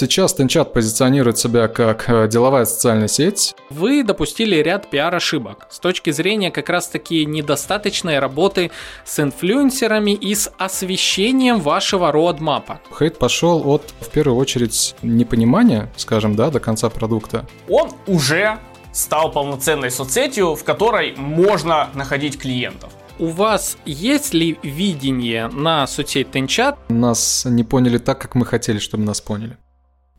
Сейчас Тенчат позиционирует себя как э, деловая социальная сеть. Вы допустили ряд пиар-ошибок с точки зрения как раз-таки недостаточной работы с инфлюенсерами и с освещением вашего родмапа. Хейт пошел от, в первую очередь, непонимания, скажем, да, до конца продукта. Он уже стал полноценной соцсетью, в которой можно находить клиентов. У вас есть ли видение на соцсеть Тенчат? Нас не поняли так, как мы хотели, чтобы нас поняли.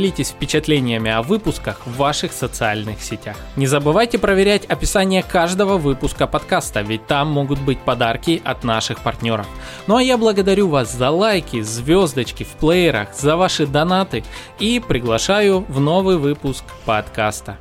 делитесь впечатлениями о выпусках в ваших социальных сетях. Не забывайте проверять описание каждого выпуска подкаста, ведь там могут быть подарки от наших партнеров. Ну а я благодарю вас за лайки, звездочки в плеерах, за ваши донаты и приглашаю в новый выпуск подкаста.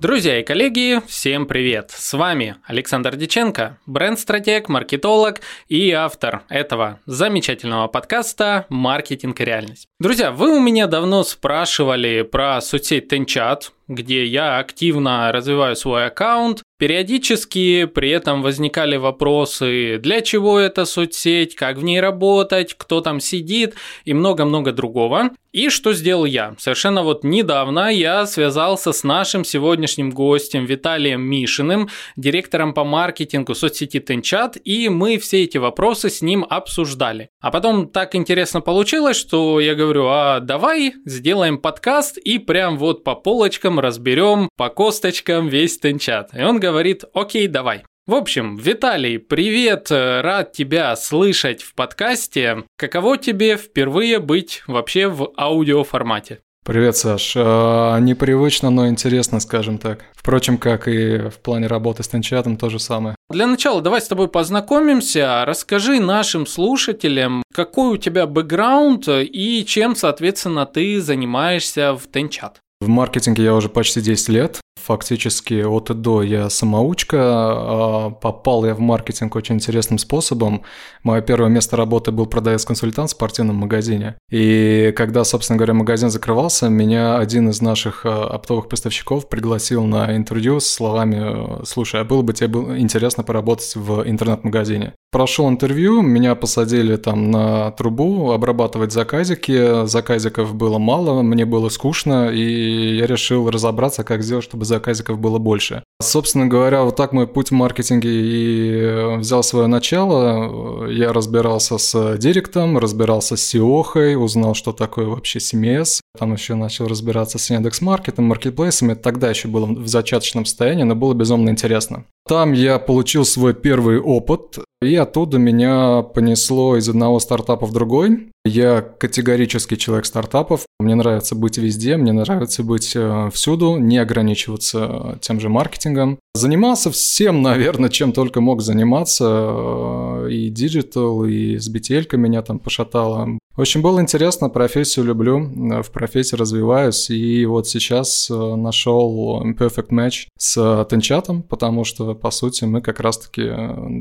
Друзья и коллеги, всем привет! С вами Александр Диченко, бренд-стратег, маркетолог и автор этого замечательного подкаста «Маркетинг и реальность». Друзья, вы у меня давно спрашивали про соцсеть Тенчат, где я активно развиваю свой аккаунт. Периодически при этом возникали вопросы, для чего эта соцсеть, как в ней работать, кто там сидит и много-много другого. И что сделал я? Совершенно вот недавно я связался с нашим сегодняшним гостем Виталием Мишиным, директором по маркетингу соцсети Тенчат, и мы все эти вопросы с ним обсуждали. А потом так интересно получилось, что я говорю, а давай сделаем подкаст и прям вот по полочкам разберем по косточкам весь тенчат. И он говорит, окей, давай. В общем, Виталий, привет, рад тебя слышать в подкасте. Каково тебе впервые быть вообще в аудиоформате? Привет, Саш. А, непривычно, но интересно, скажем так. Впрочем, как и в плане работы с Тенчатом, то же самое. Для начала давай с тобой познакомимся. Расскажи нашим слушателям, какой у тебя бэкграунд и чем, соответственно, ты занимаешься в Тенчат. В маркетинге я уже почти 10 лет. Фактически от и до я самоучка. А попал я в маркетинг очень интересным способом. Мое первое место работы был продавец-консультант в спортивном магазине. И когда, собственно говоря, магазин закрывался, меня один из наших а, оптовых поставщиков пригласил на интервью с словами «Слушай, а было бы тебе интересно поработать в интернет-магазине?» Прошел интервью, меня посадили там на трубу обрабатывать заказики. Заказиков было мало, мне было скучно, и я решил разобраться, как сделать, чтобы заказиков было больше. Собственно говоря, вот так мой путь в маркетинге и взял свое начало. Я разбирался с директом, разбирался с SEO, узнал, что такое вообще CMS. Там еще начал разбираться с Яндекс.Маркетом, маркетплейсами. Тогда еще было в зачаточном состоянии, но было безумно интересно. Там я получил свой первый опыт, и оттуда меня понесло из одного стартапа в другой. Я категорический человек стартапов. Мне нравится быть везде, мне нравится быть э, всюду, не ограничиваться тем же маркетингом. Занимался всем, наверное, чем только мог заниматься. Э, и диджитал, и с BTL меня там пошатало. В общем, было интересно, профессию люблю, э, в профессии развиваюсь, и вот сейчас нашел perfect match с TenChat ом, потому что, по сути, мы как раз-таки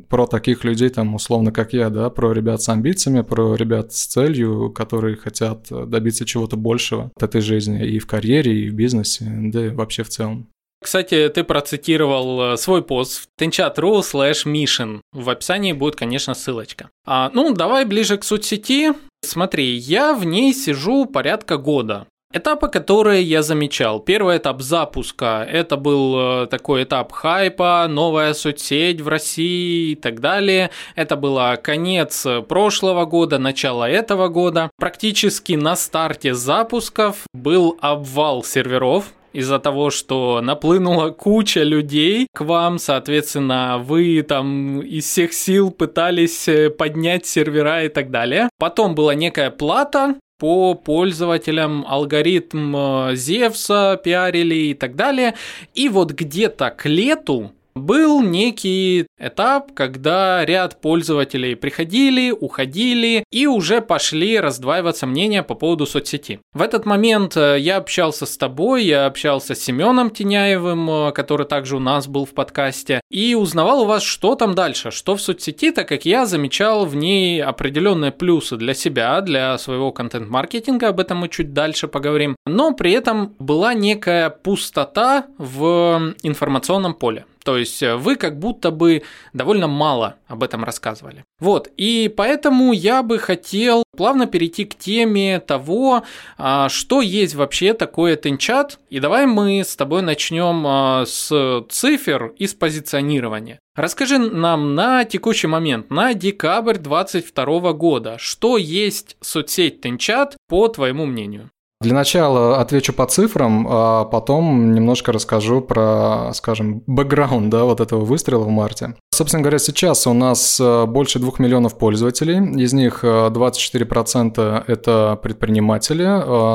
про таких людей, там, условно, как я, да, про ребят с амбициями, про ребят с целью, которые хотят добиться чего-то большего от этой жизни и в карьере, и в бизнесе, да и вообще в целом. Кстати, ты процитировал э, свой пост в tenchat.ru slash mission. В описании будет, конечно, ссылочка. А, ну, давай ближе к соцсети. Смотри, я в ней сижу порядка года. Этапы, которые я замечал. Первый этап запуска. Это был э, такой этап хайпа, новая соцсеть в России и так далее. Это было конец прошлого года, начало этого года. Практически на старте запусков был обвал серверов, из-за того, что наплынула куча людей к вам, соответственно, вы там из всех сил пытались э, поднять сервера и так далее. Потом была некая плата, по пользователям алгоритм э, Зевса пиарили и так далее. И вот где-то к лету был некий этап, когда ряд пользователей приходили, уходили и уже пошли раздваиваться мнения по поводу соцсети. В этот момент э, я общался с тобой, я общался с Семеном Теняевым, э, который также у нас был в подкасте, и узнавал у вас, что там дальше, что в соцсети, так как я замечал в ней определенные плюсы для себя, для своего контент-маркетинга, об этом мы чуть дальше поговорим, но при этом была некая пустота в информационном поле. То есть э, вы как будто бы довольно мало об этом рассказывали. Вот, и поэтому я бы хотел плавно перейти к теме того, а, что есть вообще такое тенчат. И давай мы с тобой начнем а, с цифр и с позиционирования. Расскажи нам на текущий момент, на декабрь 2022 года, что есть соцсеть Тенчат, по твоему мнению? Для начала отвечу по цифрам, а потом немножко расскажу про, скажем, бэкграунд да, вот этого выстрела в марте. Собственно говоря, сейчас у нас э, больше 2 миллионов пользователей, из них 24% э, это предприниматели,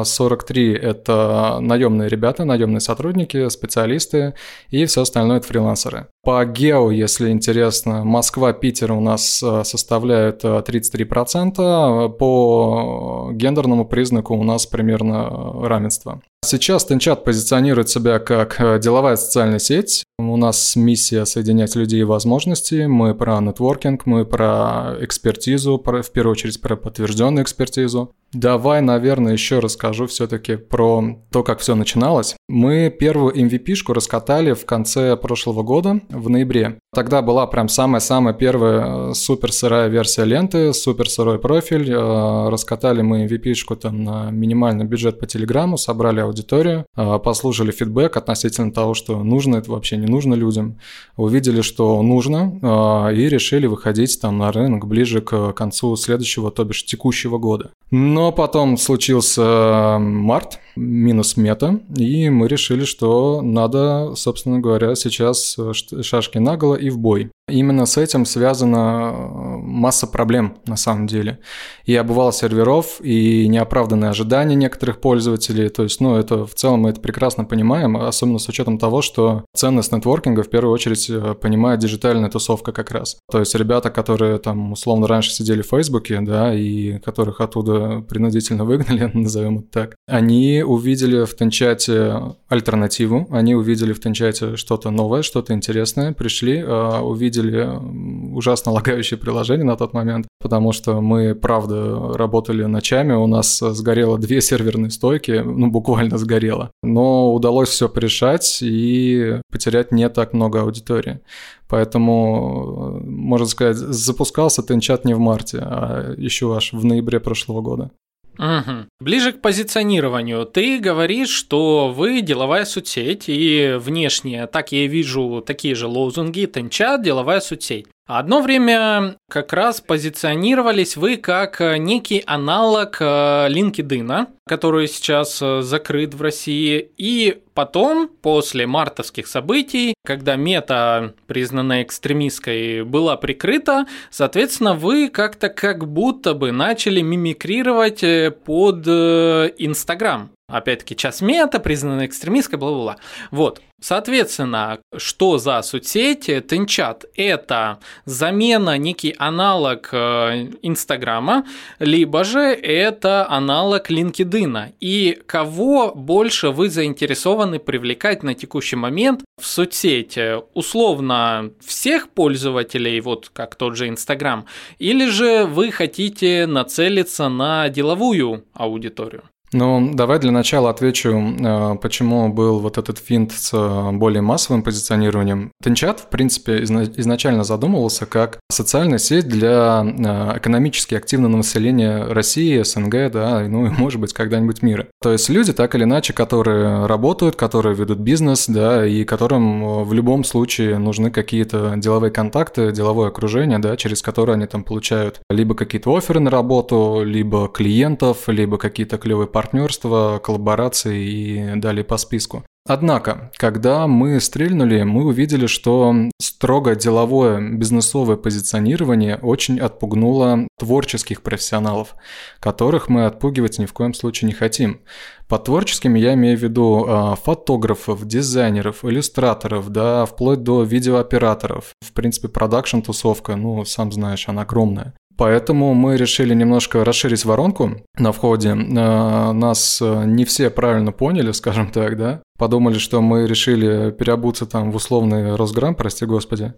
43% э, это наемные ребята, наемные сотрудники, специалисты и все остальное это фрилансеры. По гео, если интересно, Москва, Питер у нас э, составляют 33%, э, по гендерному признаку у нас примерно равенство. Сейчас Тенчат позиционирует себя как э, деловая социальная сеть. У нас миссия соединять людей и возможности. Мы про нетворкинг, мы про экспертизу, про, в первую очередь про подтвержденную экспертизу. Давай, наверное, еще расскажу все-таки про то, как все начиналось. Мы первую MVP-шку раскатали в конце прошлого года, в ноябре. Тогда была прям самая-самая первая э, супер сырая версия ленты, супер сырой профиль. Э, раскатали мы MVP-шку там на минимальный бюджет по Телеграму, собрали аудиторию, э, послушали фидбэк относительно того, что нужно это вообще не нужно людям. Увидели, что нужно, и решили выходить там на рынок ближе к концу следующего, то бишь текущего года. Но но потом случился март, минус мета, и мы решили, что надо, собственно говоря, сейчас шашки наголо и в бой. Именно с этим связана э, масса проблем на самом деле. И обывал серверов, и неоправданные ожидания некоторых пользователей. То есть, ну, это в целом мы это прекрасно понимаем, особенно с учетом того, что ценность нетворкинга в первую очередь э, понимает диджитальная тусовка как раз. То есть ребята, которые там условно раньше сидели в Фейсбуке, да, и которых оттуда принудительно выгнали, назовем это так, они увидели в Тенчате альтернативу, они увидели в Тенчате что-то новое, что-то интересное, пришли, э, увидели увидели ужасно лагающее приложение на тот момент, потому что мы, правда, работали ночами, у нас сгорело две серверные стойки, ну, буквально сгорело. Но удалось все порешать и потерять не так много аудитории. Поэтому, можно сказать, запускался Тенчат не в марте, а еще аж в ноябре прошлого года. Угу. Ближе к позиционированию. Ты говоришь, что вы деловая соцсеть, и внешне, так я вижу такие же лозунги, Тенчат, деловая соцсеть. Одно время как раз позиционировались вы как э, некий аналог э, LinkedIn, который сейчас э, закрыт в России, и потом, после мартовских событий, когда мета, признанная экстремистской, была прикрыта, соответственно, вы как-то как будто бы начали мимикрировать под Инстаграм. Опять-таки, час мета, признанная экстремистской, бла-бла-бла. Вот. Соответственно, что за соцсеть? Тенчат – это замена, некий аналог э, Инстаграма, либо же это аналог LinkedIn. И кого больше вы заинтересованы привлекать на текущий момент в соцсети? Условно, всех пользователей, вот как тот же Инстаграм, или же вы хотите нацелиться на деловую аудиторию? Ну, давай для начала отвечу, э, почему был вот этот финт с э, более массовым позиционированием. Тенчат, в принципе, изначально задумывался как социальная сеть для э, экономически активного населения России, СНГ, да, ну и, может быть, когда-нибудь мира. То есть люди, так или иначе, которые работают, которые ведут бизнес, да, и которым в любом случае нужны какие-то деловые контакты, деловое окружение, да, через которое они там получают либо какие-то оферы на работу, либо клиентов, либо какие-то клевые партнерства, коллаборации и далее по списку. Однако, когда мы стрельнули, мы увидели, что строго деловое бизнесовое позиционирование очень отпугнуло творческих профессионалов, которых мы отпугивать ни в коем случае не хотим. Под творческими я имею в виду э, фотографов, дизайнеров, иллюстраторов, да, вплоть до видеооператоров. В принципе, продакшн-тусовка, ну, сам знаешь, она огромная. Поэтому мы решили немножко расширить воронку на входе. Э, нас э, не все правильно поняли, скажем так, да. Подумали, что мы решили переобуться там в условный Росграм, прости господи,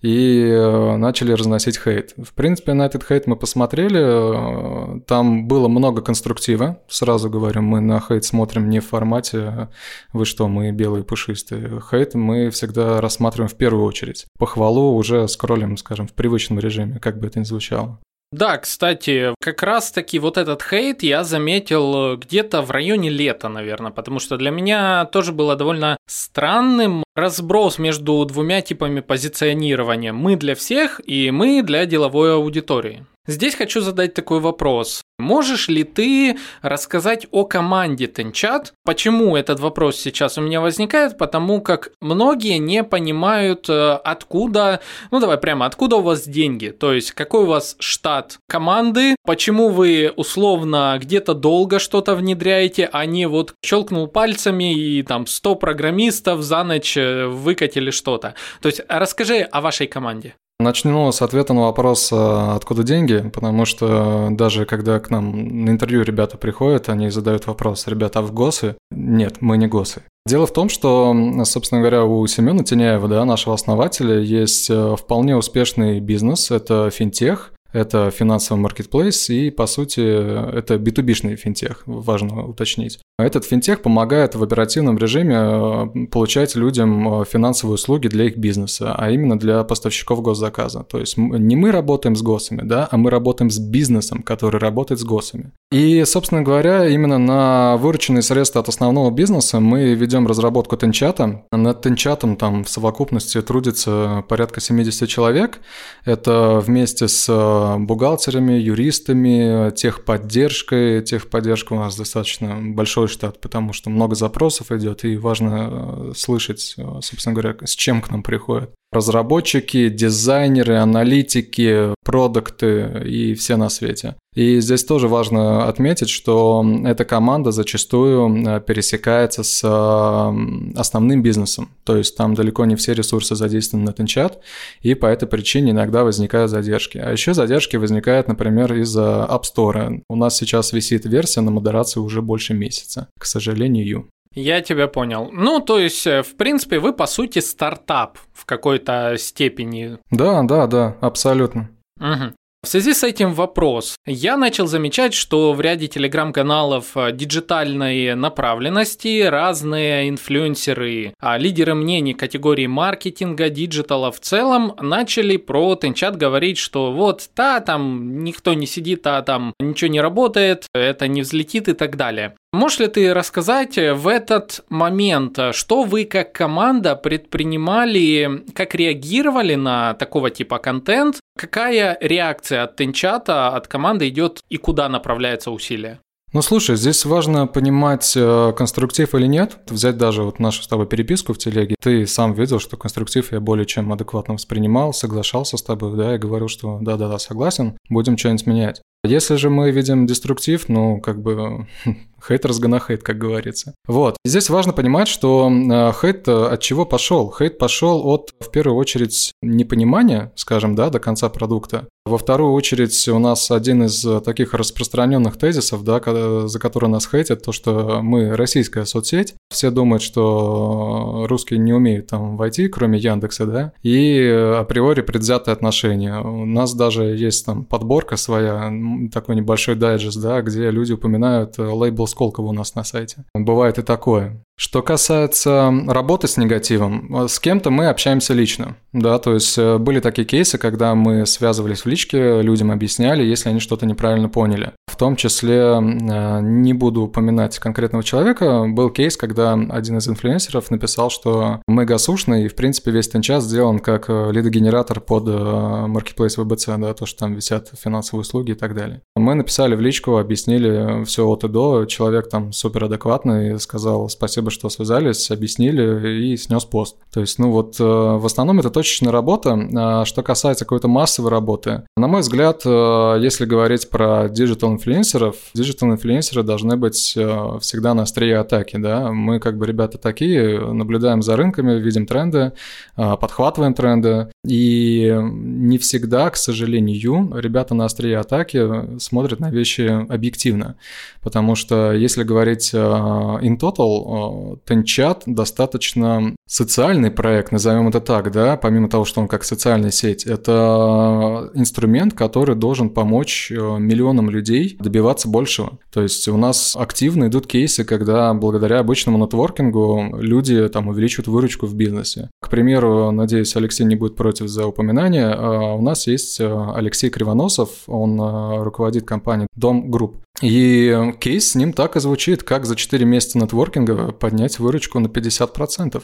и э, начали разносить хейт. В принципе, на этот хейт мы посмотрели, там было много конструктива. Сразу говорю, мы на хейт смотрим не в формате «вы что, мы белые пушистые». Хейт мы всегда рассматриваем в первую очередь. Похвалу уже скроллим, скажем, в привычном режиме, как бы это ни звучало. Да, кстати, как раз-таки вот этот хейт я заметил э, где-то в районе лета, наверное, потому что для меня тоже было довольно странным разброс между двумя типами позиционирования. Мы для всех и мы для деловой аудитории. Здесь хочу задать такой вопрос. Можешь ли ты рассказать о команде Тенчат? Почему этот вопрос сейчас у меня возникает? Потому как многие не понимают, э, откуда, ну давай прямо, откуда у вас деньги? То есть, какой у вас штат команды? Почему вы условно где-то долго что-то внедряете, а не вот щелкнул пальцами и там 100 программистов за ночь э, выкатили что-то? То есть, расскажи о вашей команде. Начну с ответа на вопрос, а, откуда деньги, потому что даже когда к нам на интервью ребята приходят, они задают вопрос, ребята, а в ГОСы? Нет, мы не ГОСы. Дело в том, что, собственно говоря, у Семена Теняева, да, нашего основателя, есть э, вполне успешный бизнес, это финтех, это финансовый маркетплейс и, по сути, это B2B-шный финтех, важно уточнить. Этот финтех помогает в оперативном режиме э, получать людям э, финансовые услуги для их бизнеса, а именно для поставщиков госзаказа. То есть не мы работаем с госами, да, а мы работаем с бизнесом, который работает с госами. И, собственно говоря, именно на вырученные средства от основного бизнеса мы ведем разработку тенчата. Над тенчатом там в совокупности трудится порядка 70 человек. Это вместе с э, бухгалтерами, юристами, техподдержкой. Техподдержка у нас достаточно большой штат, потому что много запросов идет, и важно э, слышать, э, собственно говоря, с чем к нам приходят разработчики, дизайнеры, аналитики, продукты и все на свете. И здесь тоже важно отметить, что эта команда зачастую э, пересекается с э, основным бизнесом. То есть там далеко не все ресурсы задействованы на Тенчат, и по этой причине иногда возникают задержки. А еще задержки возникают, например, из-за App Store. У нас сейчас висит версия на модерации уже больше месяца, к сожалению. Я тебя понял. Ну, то есть, э, в принципе, вы, по сути, стартап в какой-то степени. Да, да, да, абсолютно. Угу. В связи с этим вопрос. Я начал замечать, что в ряде телеграм-каналов э, диджитальной направленности разные инфлюенсеры, а лидеры мнений категории маркетинга, диджитала в целом начали про TenChat говорить, что вот, та, там никто не сидит, а там ничего не работает, это не взлетит и так далее. Можешь ли ты рассказать в этот момент, что вы как команда предпринимали, как реагировали на такого типа контент, какая реакция от Тенчата, от команды идет и куда направляется усилие? Ну слушай, здесь важно понимать, э, конструктив или нет. Взять даже вот нашу с тобой переписку в телеге. Ты сам видел, что конструктив я более чем адекватно воспринимал, соглашался с тобой, да, и говорил, что да-да-да, согласен, будем что-нибудь менять. Если же мы видим деструктив, ну, как бы Хейтерс gonna хейт, как говорится. Вот. И здесь важно понимать, что э, хейт э, от чего пошел? Хейт пошел от, в первую очередь, непонимания, скажем, да, до конца продукта. Во вторую очередь, у нас один из таких распространенных тезисов, да, за который нас хейтят, то, что мы российская соцсеть. Все думают, что русские не умеют там войти, кроме Яндекса, да, и априори предвзятое отношение. У нас даже есть там подборка своя, такой небольшой дайджест, да, где люди упоминают лейбл Сколково у нас на сайте. Бывает и такое. Что касается работы с негативом, с кем-то мы общаемся лично, да, то есть э, были такие кейсы, когда мы связывались в личке, людям объясняли, если они что-то неправильно поняли. В том числе, э, не буду упоминать конкретного человека, был кейс, когда один из инфлюенсеров написал, что мы гасушный, и, в принципе, весь тенчас сделан как э, лидогенератор под Marketplace VBC, да, то, что там висят финансовые услуги и так далее. Мы написали в личку, объяснили все от и до, человек там супер адекватный, сказал спасибо спасибо, что связались, объяснили и снес пост. То есть, ну вот, э, в основном это точечная работа. А что касается какой-то массовой работы, на мой взгляд, э, если говорить про digital-инфлюенсеров, digital-инфлюенсеры должны быть э, всегда на острие атаки, да. Мы как бы ребята такие, наблюдаем за рынками, видим тренды, подхватываем тренды, и не всегда, к сожалению, ребята на острие атаки смотрят на вещи объективно, потому что если говорить in total, Tenchat достаточно социальный проект, назовем это так, да, помимо того, что он как социальная сеть, это инструмент, который должен помочь э, миллионам людей добиваться большего. То есть у нас активно идут кейсы, когда благодаря обычному нетворкингу люди там увеличивают выручку в бизнесе. К примеру, надеюсь, Алексей не будет против за упоминание, э, у нас есть э, Алексей Кривоносов, он руководит компанией Дом Групп. И кейс с ним так и звучит, как за 4 месяца нетворкинга поднять выручку на 50%.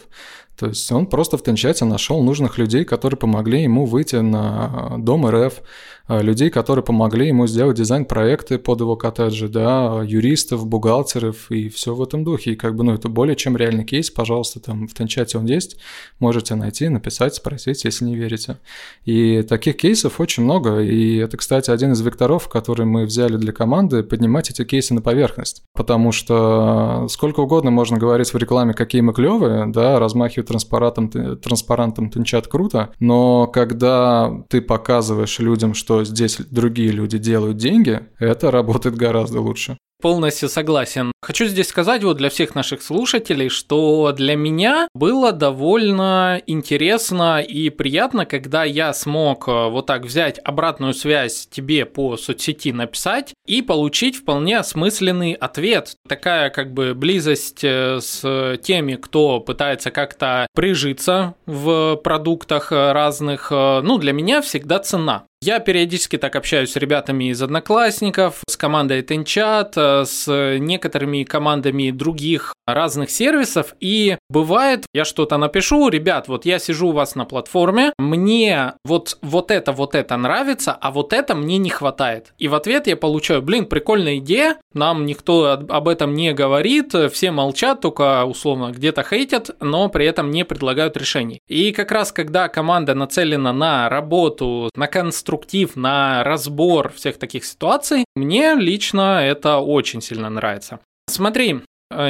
То есть он просто в Тенчате нашел нужных людей, которые помогли ему выйти на ДОМ.РФ, людей, которые помогли ему сделать дизайн-проекты под его коттеджи, да, юристов, бухгалтеров и все в этом духе. И как бы, ну, это более чем реальный кейс, пожалуйста, там в Тенчате он есть, можете найти, написать, спросить, если не верите. И таких кейсов очень много, и это, кстати, один из векторов, который мы взяли для команды, поднимать эти кейсы на поверхность. Потому что сколько угодно можно говорить в рекламе, какие мы клевые, да, размахивать транспарантом, транспарантом Тенчат круто, но когда ты показываешь людям, что что здесь другие люди делают деньги, это работает гораздо лучше. Полностью согласен. Хочу здесь сказать вот для всех наших слушателей, что для меня было довольно интересно и приятно, когда я смог э, вот так взять обратную связь тебе по соцсети написать и получить вполне осмысленный ответ. Такая как бы близость э, с теми, кто пытается как-то прижиться в продуктах разных, э, ну, для меня всегда цена. Я периодически так общаюсь с ребятами из Одноклассников, с командой Тенчат, с некоторыми командами других разных сервисов, и бывает, я что-то напишу, ребят, вот я сижу у вас на платформе, мне вот, вот это, вот это нравится, а вот это мне не хватает. И в ответ я получаю, блин, прикольная идея, нам никто об этом не говорит, все молчат, только условно где-то хейтят, но при этом не предлагают решений. И как раз когда команда нацелена на работу, на конструкцию, конструктив, на разбор всех таких ситуаций, мне лично это очень сильно нравится. Смотри,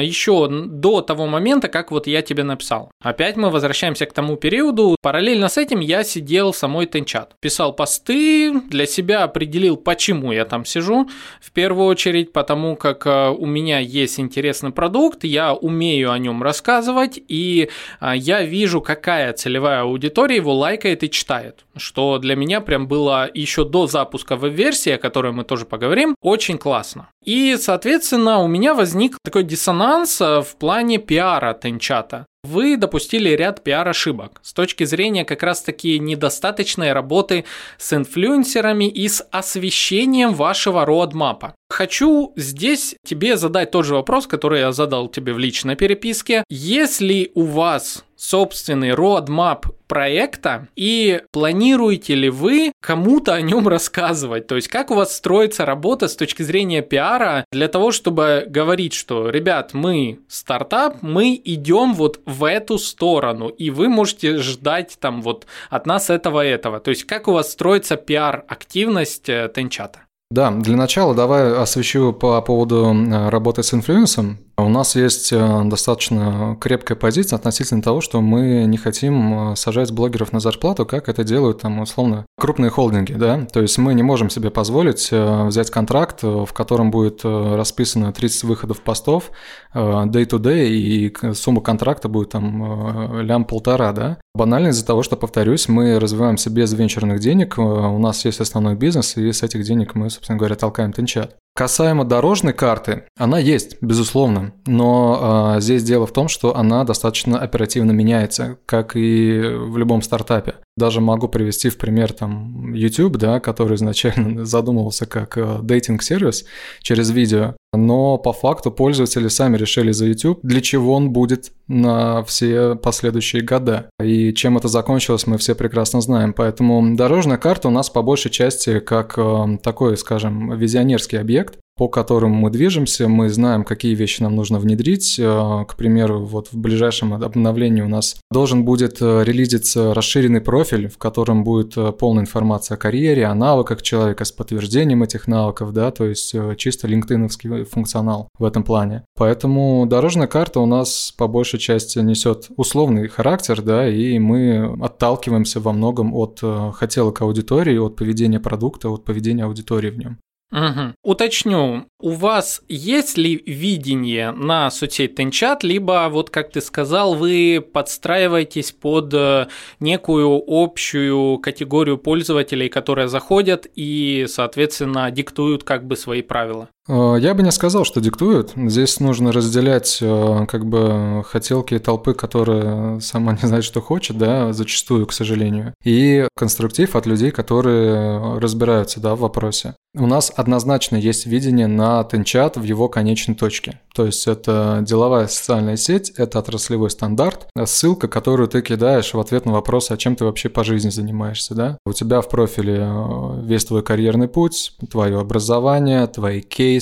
еще до того момента, как вот я тебе написал. Опять мы возвращаемся к тому периоду. Параллельно с этим я сидел самой Тенчат. Писал посты, для себя определил, почему я там сижу. В первую очередь, потому как э, у меня есть интересный продукт, я умею о нем рассказывать, и э, я вижу, какая целевая аудитория его лайкает и читает. Что для меня прям было еще до запуска веб-версии, о которой мы тоже поговорим, очень классно. И, соответственно, у меня возник такой диссонанс э, в плане пиара Тенчата. Вы допустили ряд пиар-ошибок с точки зрения как раз-таки недостаточной работы с инфлюенсерами и с освещением вашего роадмапа. Хочу здесь тебе задать тот же вопрос, который я задал тебе в личной переписке. Если у вас собственный roadmap проекта и планируете ли вы кому-то о нем рассказывать? То есть как у вас строится работа с точки зрения пиара для того, чтобы говорить, что, ребят, мы стартап, мы идем вот в эту сторону, и вы можете ждать там вот от нас этого этого. То есть как у вас строится пиар-активность э, Тенчата? Да, для начала давай освещу по поводу э, работы с инфлюенсом. У нас есть э, достаточно крепкая позиция относительно того, что мы не хотим э, сажать блогеров на зарплату, как это делают там условно крупные холдинги, да. То есть мы не можем себе позволить э, взять контракт, в котором будет расписано 30 выходов постов day-to-day, и сумма контракта будет там лям полтора, да. Банально из-за того, что, повторюсь, мы развиваемся без венчурных денег, у нас есть основной бизнес, и с этих денег мы, собственно говоря, толкаем тенчат. Касаемо дорожной карты, она есть, безусловно, но э, здесь дело в том, что она достаточно оперативно меняется, как и в любом стартапе. Даже могу привести в пример там YouTube, да, который изначально задумывался как э, дейтинг-сервис через видео, но по факту пользователи сами решили за YouTube, для чего он будет на все последующие года. И чем это закончилось, мы все прекрасно знаем. Поэтому дорожная карта у нас по большей части как э, такой, скажем, визионерский объект, по которым мы движемся, мы знаем, какие вещи нам нужно внедрить. Э, к примеру, вот в ближайшем обновлении у нас должен будет э, релизиться расширенный профиль, в котором будет э, полная информация о карьере, о навыках человека с подтверждением этих навыков, да, то есть чисто линктиновский функционал в этом плане. Поэтому дорожная карта у нас по большей части несет условный характер, да, и мы отталкиваемся во многом от хотелок аудитории, от поведения продукта, от поведения аудитории в нем. Угу. Уточню, у вас есть ли видение на соцсеть Тенчат, либо, вот как ты сказал, вы подстраиваетесь под э, некую общую категорию пользователей, которые заходят и, соответственно, диктуют как бы свои правила? Э, я бы не сказал, что диктуют. Здесь нужно разделять э, как бы хотелки толпы, которая сама не знает, что хочет, да, зачастую, к сожалению, и конструктив от людей, которые разбираются, да, в вопросе. У нас однозначно есть видение на Тенчат в его конечной точке. То есть это деловая социальная сеть, это отраслевой стандарт, ссылка, которую ты кидаешь в ответ на вопрос, а чем ты вообще по жизни занимаешься, да? У тебя в профиле э, весь твой карьерный путь, твое образование, твои кейсы,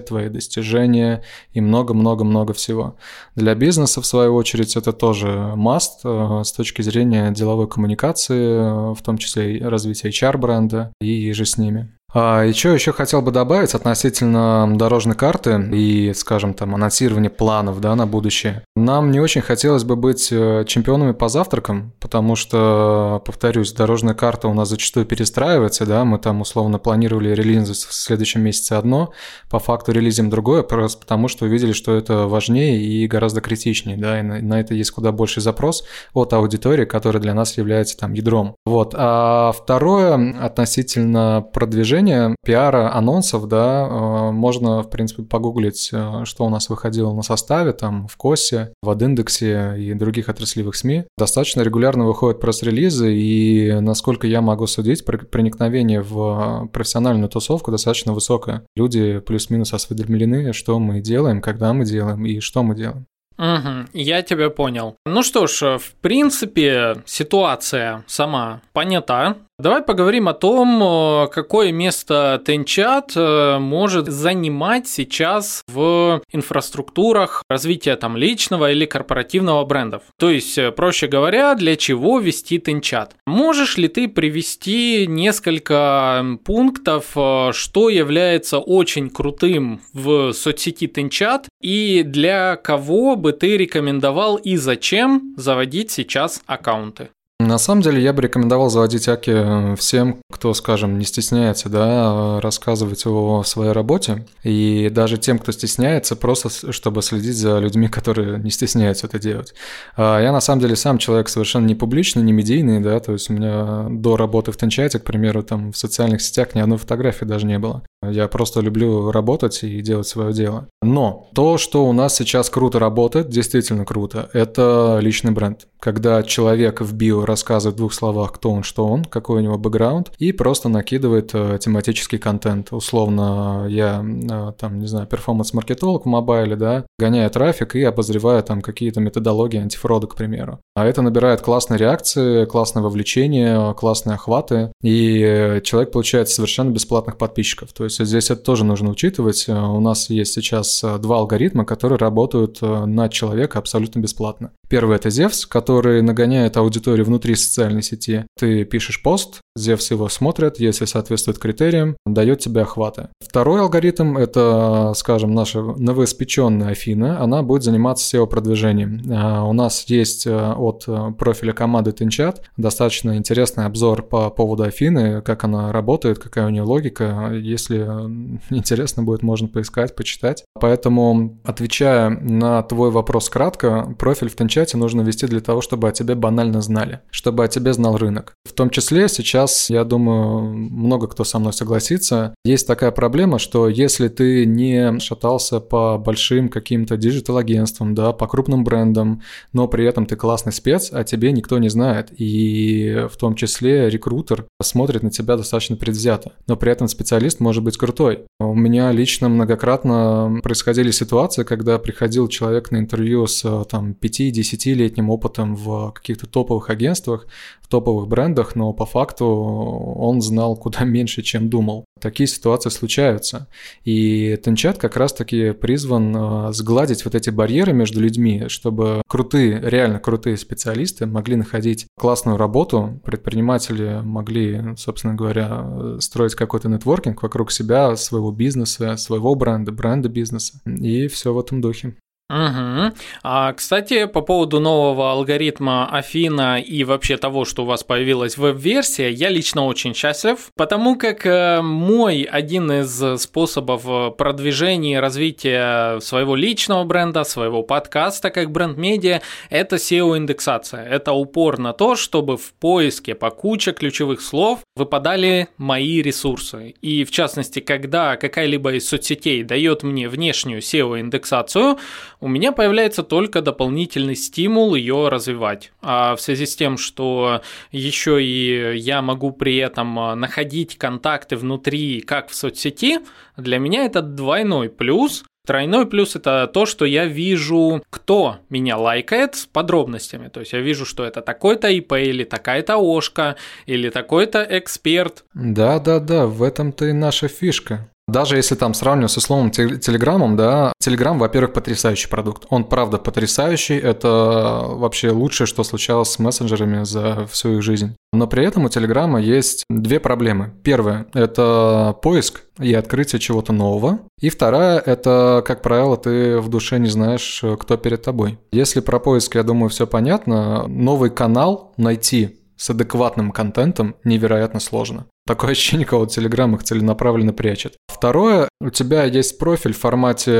твои достижения и много-много-много всего. Для бизнеса, в свою очередь, это тоже must э, с точки зрения деловой коммуникации, в том числе развития HR-бренда и же с ними. А, что еще хотел бы добавить относительно дорожной карты и, скажем, там, анонсирования планов да, на будущее. Нам не очень хотелось бы быть э, чемпионами по завтракам, потому что, повторюсь, дорожная карта у нас зачастую перестраивается, да, мы там условно планировали релиз в следующем месяце одно, по факту релизим другое, просто потому что увидели, что это важнее и гораздо критичнее, да, и на, на это есть куда больше запрос от аудитории, которая для нас является там ядром. Вот. А второе, относительно продвижения продвижения, пиара, анонсов, да, э, можно, в принципе, погуглить, э, что у нас выходило на составе, там, в КОСе, в Адиндексе и других отраслевых СМИ. Достаточно регулярно выходят пресс-релизы, и, насколько я могу судить, проникновение в профессиональную тусовку достаточно высокое. Люди плюс-минус осведомлены, что мы делаем, когда мы делаем и что мы делаем. Угу, я тебя понял. Ну что ж, в принципе, ситуация сама понята. Давай поговорим о том, э, какое место Тенчат э, может занимать сейчас в инфраструктурах развития там личного или корпоративного брендов. То есть, э, проще говоря, для чего вести Тенчат. Можешь ли ты привести несколько пунктов, что является очень крутым в соцсети Тенчат и для кого бы ты рекомендовал и зачем заводить сейчас аккаунты? На самом деле я бы рекомендовал заводить Аки э, всем, кто, скажем, не стесняется, да, рассказывать о своей работе. И даже тем, кто стесняется, просто чтобы следить за людьми, которые не стесняются это делать. А я на самом деле сам человек совершенно не публичный, не медийный, да, то есть у меня до работы в Тенчате, к примеру, там в социальных сетях ни одной фотографии даже не было. Я просто люблю работать и делать свое дело. Но то, что у нас сейчас круто работает, действительно круто, это личный бренд. Когда человек в био рассказывает в двух словах, кто он, что он, какой у него бэкграунд, и просто накидывает э, тематический контент. Условно, я э, там, не знаю, перформанс-маркетолог в мобайле, да, гоняю трафик и обозреваю там какие-то методологии антифрода, к примеру. А это набирает классные реакции, классное вовлечение, классные охваты, и человек получает совершенно бесплатных подписчиков. То есть здесь это тоже нужно учитывать. Э, у нас есть сейчас два алгоритма, которые работают на человека абсолютно бесплатно. Первый – это Zevs, который нагоняет аудиторию внутри социальной сети. Ты пишешь пост, Zevs его смотрит, если соответствует критериям, дает тебе охваты. Второй алгоритм – это, скажем, наша новоиспеченная Афина. Она будет заниматься SEO-продвижением. У нас есть от профиля команды TenChat достаточно интересный обзор по поводу Афины, как она работает, какая у нее логика. Если интересно будет, можно поискать, почитать. Поэтому, отвечая на твой вопрос кратко, профиль в Тенчате нужно вести для того, чтобы о тебе банально знали, чтобы о тебе знал рынок. В том числе сейчас, я думаю, много кто со мной согласится, есть такая проблема, что если ты не шатался по большим каким-то digital-агентствам, да, по крупным брендам, но при этом ты классный спец, а тебе никто не знает, и в том числе рекрутер смотрит на тебя достаточно предвзято, но при этом специалист может быть крутой. У меня лично многократно происходили ситуации, когда приходил человек на интервью с там 5-10 десятилетним опытом в каких-то топовых агентствах, в топовых брендах, но по факту он знал куда меньше, чем думал. Такие ситуации случаются. И Тенчат как раз-таки призван э, сгладить вот эти барьеры между людьми, чтобы крутые, реально крутые специалисты могли находить классную работу, предприниматели могли, собственно говоря, строить какой-то нетворкинг вокруг себя, своего бизнеса, своего бренда, бренда бизнеса. И все в этом духе. Угу. А, кстати, по поводу нового алгоритма Афина и вообще того, что у вас появилась веб-версия, я лично очень счастлив, потому как э, мой один из способов продвижения и развития своего личного бренда, своего подкаста как бренд-медиа, это SEO-индексация. Это упор на то, чтобы в поиске по куче ключевых слов выпадали мои ресурсы. И в частности, когда какая-либо из соцсетей дает мне внешнюю SEO-индексацию, у меня появляется только дополнительный стимул ее развивать. А в связи с тем, что еще и я могу при этом а, находить контакты внутри, как в соцсети, для меня это двойной плюс, Тройной плюс это то, что я вижу, кто меня лайкает с подробностями. То есть я вижу, что это такой-то ИП или такая-то ОШКа или такой-то эксперт. Да, да, да, в этом-то и наша фишка. Даже если там сравнивать с условным Телеграмом, да, Телеграм, во-первых, потрясающий продукт. Он правда потрясающий, это вообще лучшее, что случалось с мессенджерами за всю их жизнь. Но при этом у Телеграма есть две проблемы. Первая – это поиск и открытие чего-то нового. И вторая – это, как правило, ты в душе не знаешь, кто перед тобой. Если про поиск, я думаю, все понятно, новый канал найти с адекватным контентом невероятно сложно. Такое ощущение, кого Telegram их целенаправленно прячет. Второе, у тебя есть профиль в формате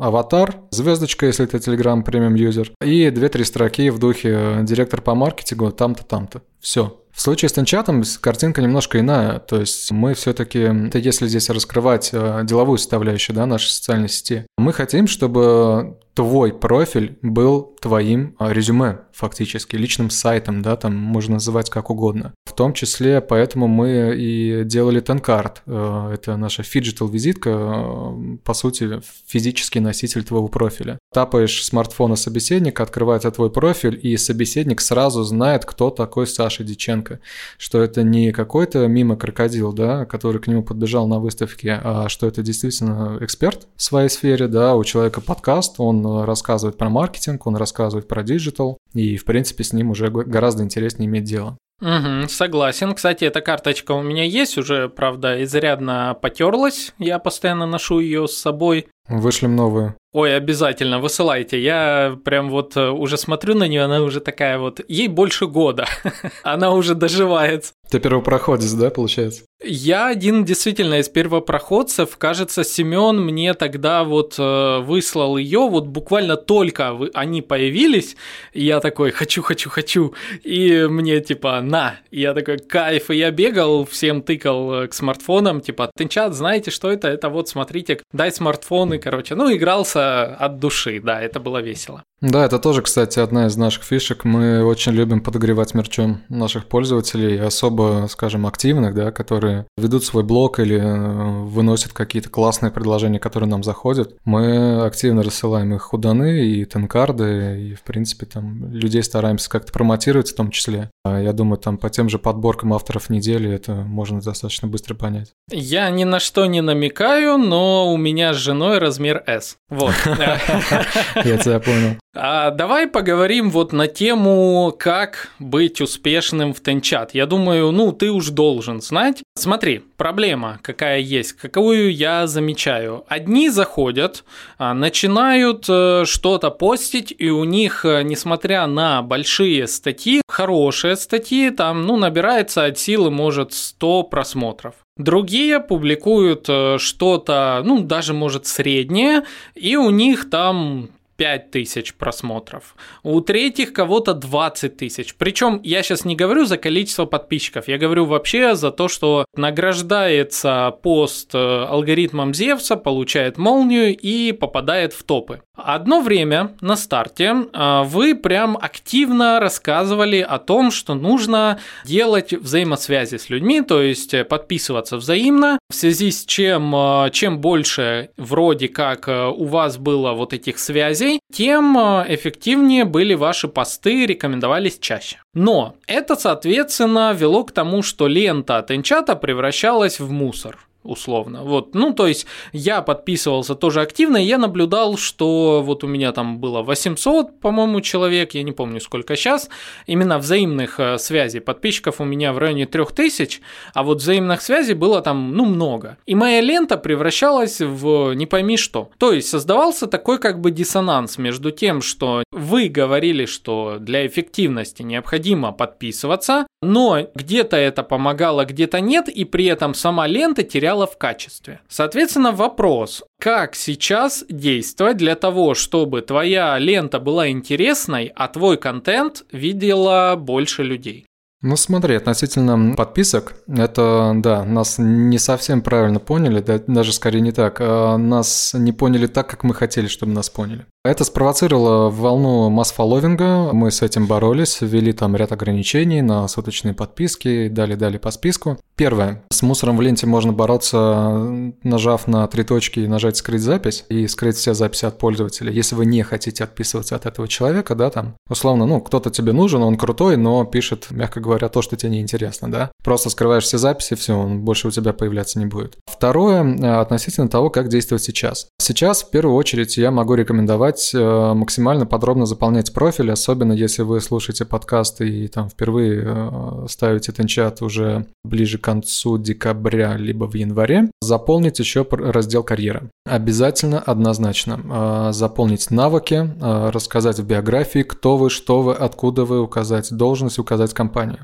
аватар, звездочка, если ты Telegram премиум юзер, и две-три строки в духе директор по маркетингу там-то, там-то. Все. В случае с Тенчатом картинка немножко иная. То есть мы все-таки, если здесь раскрывать э, деловую составляющую да, нашей социальной сети, мы хотим, чтобы твой профиль был твоим а, резюме, фактически, личным сайтом, да, там можно называть как угодно. В том числе поэтому мы и делали TenCard. Э, это наша phygital-визитка, э, по сути, физический носитель твоего профиля. Тапаешь смартфон собеседника, открывается твой профиль, и собеседник сразу знает, кто такой Саша Диченко. Что это не какой-то мимо крокодил, да, который к нему подбежал на выставке, а что это действительно эксперт в своей сфере, да, у человека подкаст, он рассказывает про маркетинг, он рассказывает про digital, и, в принципе, с ним уже гораздо интереснее иметь дело. Угу, согласен. Кстати, эта карточка у меня есть, уже, правда, изрядно потерлась. Я постоянно ношу ее с собой. Вышлем новую. Ой, обязательно, высылайте. Я прям вот э, уже смотрю на нее, она уже такая вот, ей больше года, она уже доживается. Ты первопроходец, да, получается? Я один действительно из первопроходцев. Кажется, Семен мне тогда вот э, выслал ее, вот буквально только вы, они появились, и я такой хочу, хочу, хочу, и мне типа на, и я такой кайф, и я бегал, всем тыкал э, к смартфонам, типа, тынчат, знаете, что это? Это вот смотрите, дай смартфоны, короче, ну игрался от души, да, это было весело. Да, это тоже, кстати, одна из наших фишек. Мы очень любим подогревать мерчом наших пользователей, особо, скажем, активных, да, которые ведут свой блог или э, выносят какие-то классные предложения, которые нам заходят. Мы активно рассылаем их худаны и тенкарды, и, в принципе, там людей стараемся как-то промотировать в том числе. А я думаю, там по тем же подборкам авторов недели это можно достаточно быстро понять. Я ни на что не намекаю, но у меня с женой размер S. Вот. Я тебя понял. А давай поговорим вот на тему, как быть успешным в Тенчат. Я думаю, ну, ты уж должен знать. Смотри, проблема какая есть, какую я замечаю. Одни заходят, а, начинают э, что-то постить, и у них, э, несмотря на большие статьи, хорошие статьи, там, ну, набирается от силы, может, 100 просмотров. Другие публикуют э, что-то, ну, даже, может, среднее, и у них там 5 тысяч просмотров. У третьих кого-то 20 тысяч. Причем я сейчас не говорю за количество подписчиков, я говорю вообще за то, что награждается пост э, алгоритмом Зевса, получает молнию и попадает в топы. Одно время на старте а, вы прям активно рассказывали о том, что нужно делать взаимосвязи с людьми, то есть подписываться взаимно, в связи с чем а, чем больше вроде как а, у вас было вот этих связей, тем эффективнее были ваши посты, рекомендовались чаще. Но это, соответственно, вело к тому, что лента от энчата превращалась в мусор условно. Вот, ну, то есть я подписывался тоже активно, и я наблюдал, что вот у меня там было 800, по-моему, человек, я не помню сколько сейчас, именно взаимных э, связей подписчиков у меня в районе 3000, а вот взаимных связей было там, ну, много. И моя лента превращалась в не пойми что. То есть создавался такой как бы диссонанс между тем, что вы говорили, что для эффективности необходимо подписываться, но где-то это помогало, где-то нет, и при этом сама лента теряла в качестве. Соответственно, вопрос, как сейчас действовать для того, чтобы твоя лента была интересной, а твой контент видела больше людей? Ну смотри, относительно подписок, это, да, нас не совсем правильно поняли, да, даже скорее не так. А нас не поняли так, как мы хотели, чтобы нас поняли. Это спровоцировало волну масс-фолловинга, мы с этим боролись, ввели там ряд ограничений на суточные подписки, далее-далее по списку. Первое. С мусором в ленте можно бороться, нажав на три точки и нажать «Скрыть запись» и скрыть все записи от пользователя. Если вы не хотите отписываться от этого человека, да, там, условно, ну, кто-то тебе нужен, он крутой, но пишет, мягко говоря, то, что тебе неинтересно, да. Просто скрываешь все записи, все, он больше у тебя появляться не будет. Второе, э, относительно того, как действовать сейчас. Сейчас, в первую очередь, я могу рекомендовать э, максимально подробно заполнять профиль, особенно если вы слушаете подкасты и там впервые э, ставите тенчат уже ближе к концу декабря либо в январе. Заполнить еще раздел карьера. Обязательно, однозначно. Заполнить навыки, рассказать в биографии, кто вы, что вы, откуда вы, указать должность, указать компанию.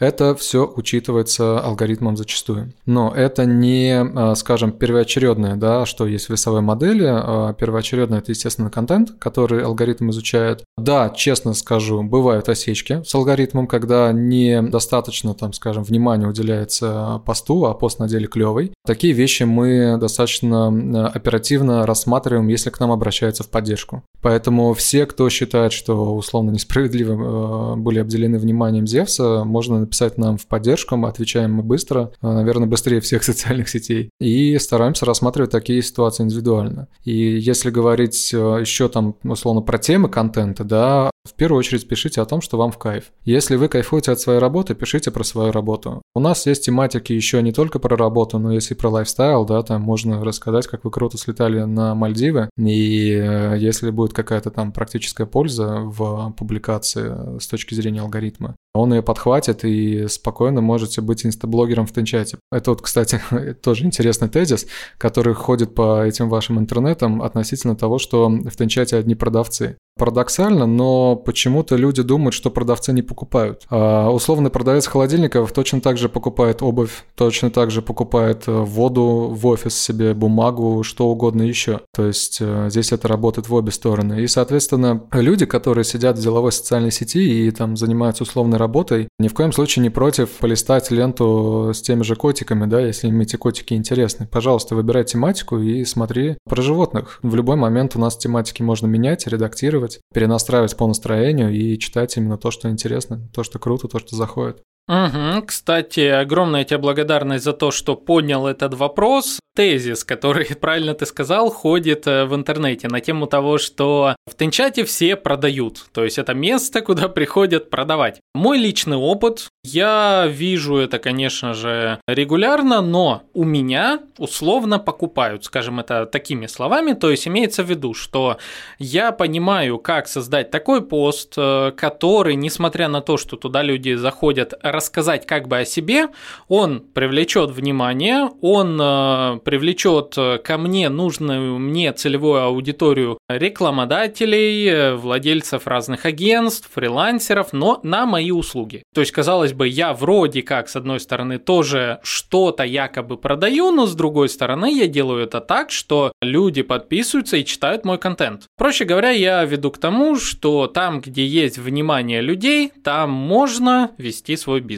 Это все учитывается алгоритмом зачастую. Но это не, скажем, первоочередное, да, что есть в весовой модели. Первоочередное – это, естественно, контент, который алгоритм изучает. Да, честно скажу, бывают осечки с алгоритмом, когда недостаточно, там, скажем, внимания уделяется посту, а пост на деле клевый. Такие вещи мы достаточно э, оперативно рассматриваем, если к нам обращаются в поддержку. Поэтому все, кто считает, что условно несправедливо были обделены вниманием Зевса, можно написать нам в поддержку, мы отвечаем мы быстро, э, наверное, быстрее всех социальных сетей. И стараемся рассматривать такие ситуации индивидуально. И если говорить еще там условно про темы контента, да, в первую очередь пишите о том, что вам в кайф. Если вы кайфуете от своей работы, пишите про свою работу. У нас есть тематики еще не только про работу, но есть и про лайфстайл, да, там можно рассказать, как вы круто слетали на Мальдивы, и э, если будет какая-то там практическая польза в публикации с точки зрения алгоритма, он ее подхватит и спокойно можете быть инстаблогером в Тенчате. Это вот, кстати, тоже интересный тезис, который ходит по этим вашим интернетам относительно того, что в Тенчате одни продавцы. Парадоксально, но почему-то люди думают, что продавцы не покупают. А условный продавец холодильников точно так же покупает обувь, точно так же покупает э, воду в офис себе, бумагу, что угодно еще. То есть э, здесь это работает в обе стороны. И, соответственно, люди, которые сидят в деловой социальной сети и там занимаются условной работой, ни в коем случае не против полистать ленту с теми же котиками, да, если им эти котики интересны. Пожалуйста, выбирай тематику и смотри про животных. В любой момент у нас тематики можно менять, редактировать, перенастраивать по настроению и читать именно то, что интересно, то, что круто, то, что заходит. Угу. Кстати, огромная тебе благодарность за то, что поднял этот вопрос. Тезис, который, правильно ты сказал, ходит э, в интернете на тему того, что в Тенчате все продают. То есть это место, куда приходят продавать. Мой личный опыт, я вижу это, конечно же, регулярно, но у меня условно покупают, скажем это такими словами. То есть имеется в виду, что я понимаю, как создать такой пост, э, который, несмотря на то, что туда люди заходят рассказать как бы о себе, он привлечет внимание, он э, привлечет э, ко мне нужную мне целевую аудиторию рекламодателей, э, владельцев разных агентств, фрилансеров, но на мои услуги. То есть, казалось бы, я вроде как, с одной стороны, тоже что-то якобы продаю, но с другой стороны, я делаю это так, что люди подписываются и читают мой контент. Проще говоря, я веду к тому, что там, где есть внимание людей, там можно вести свой бизнес.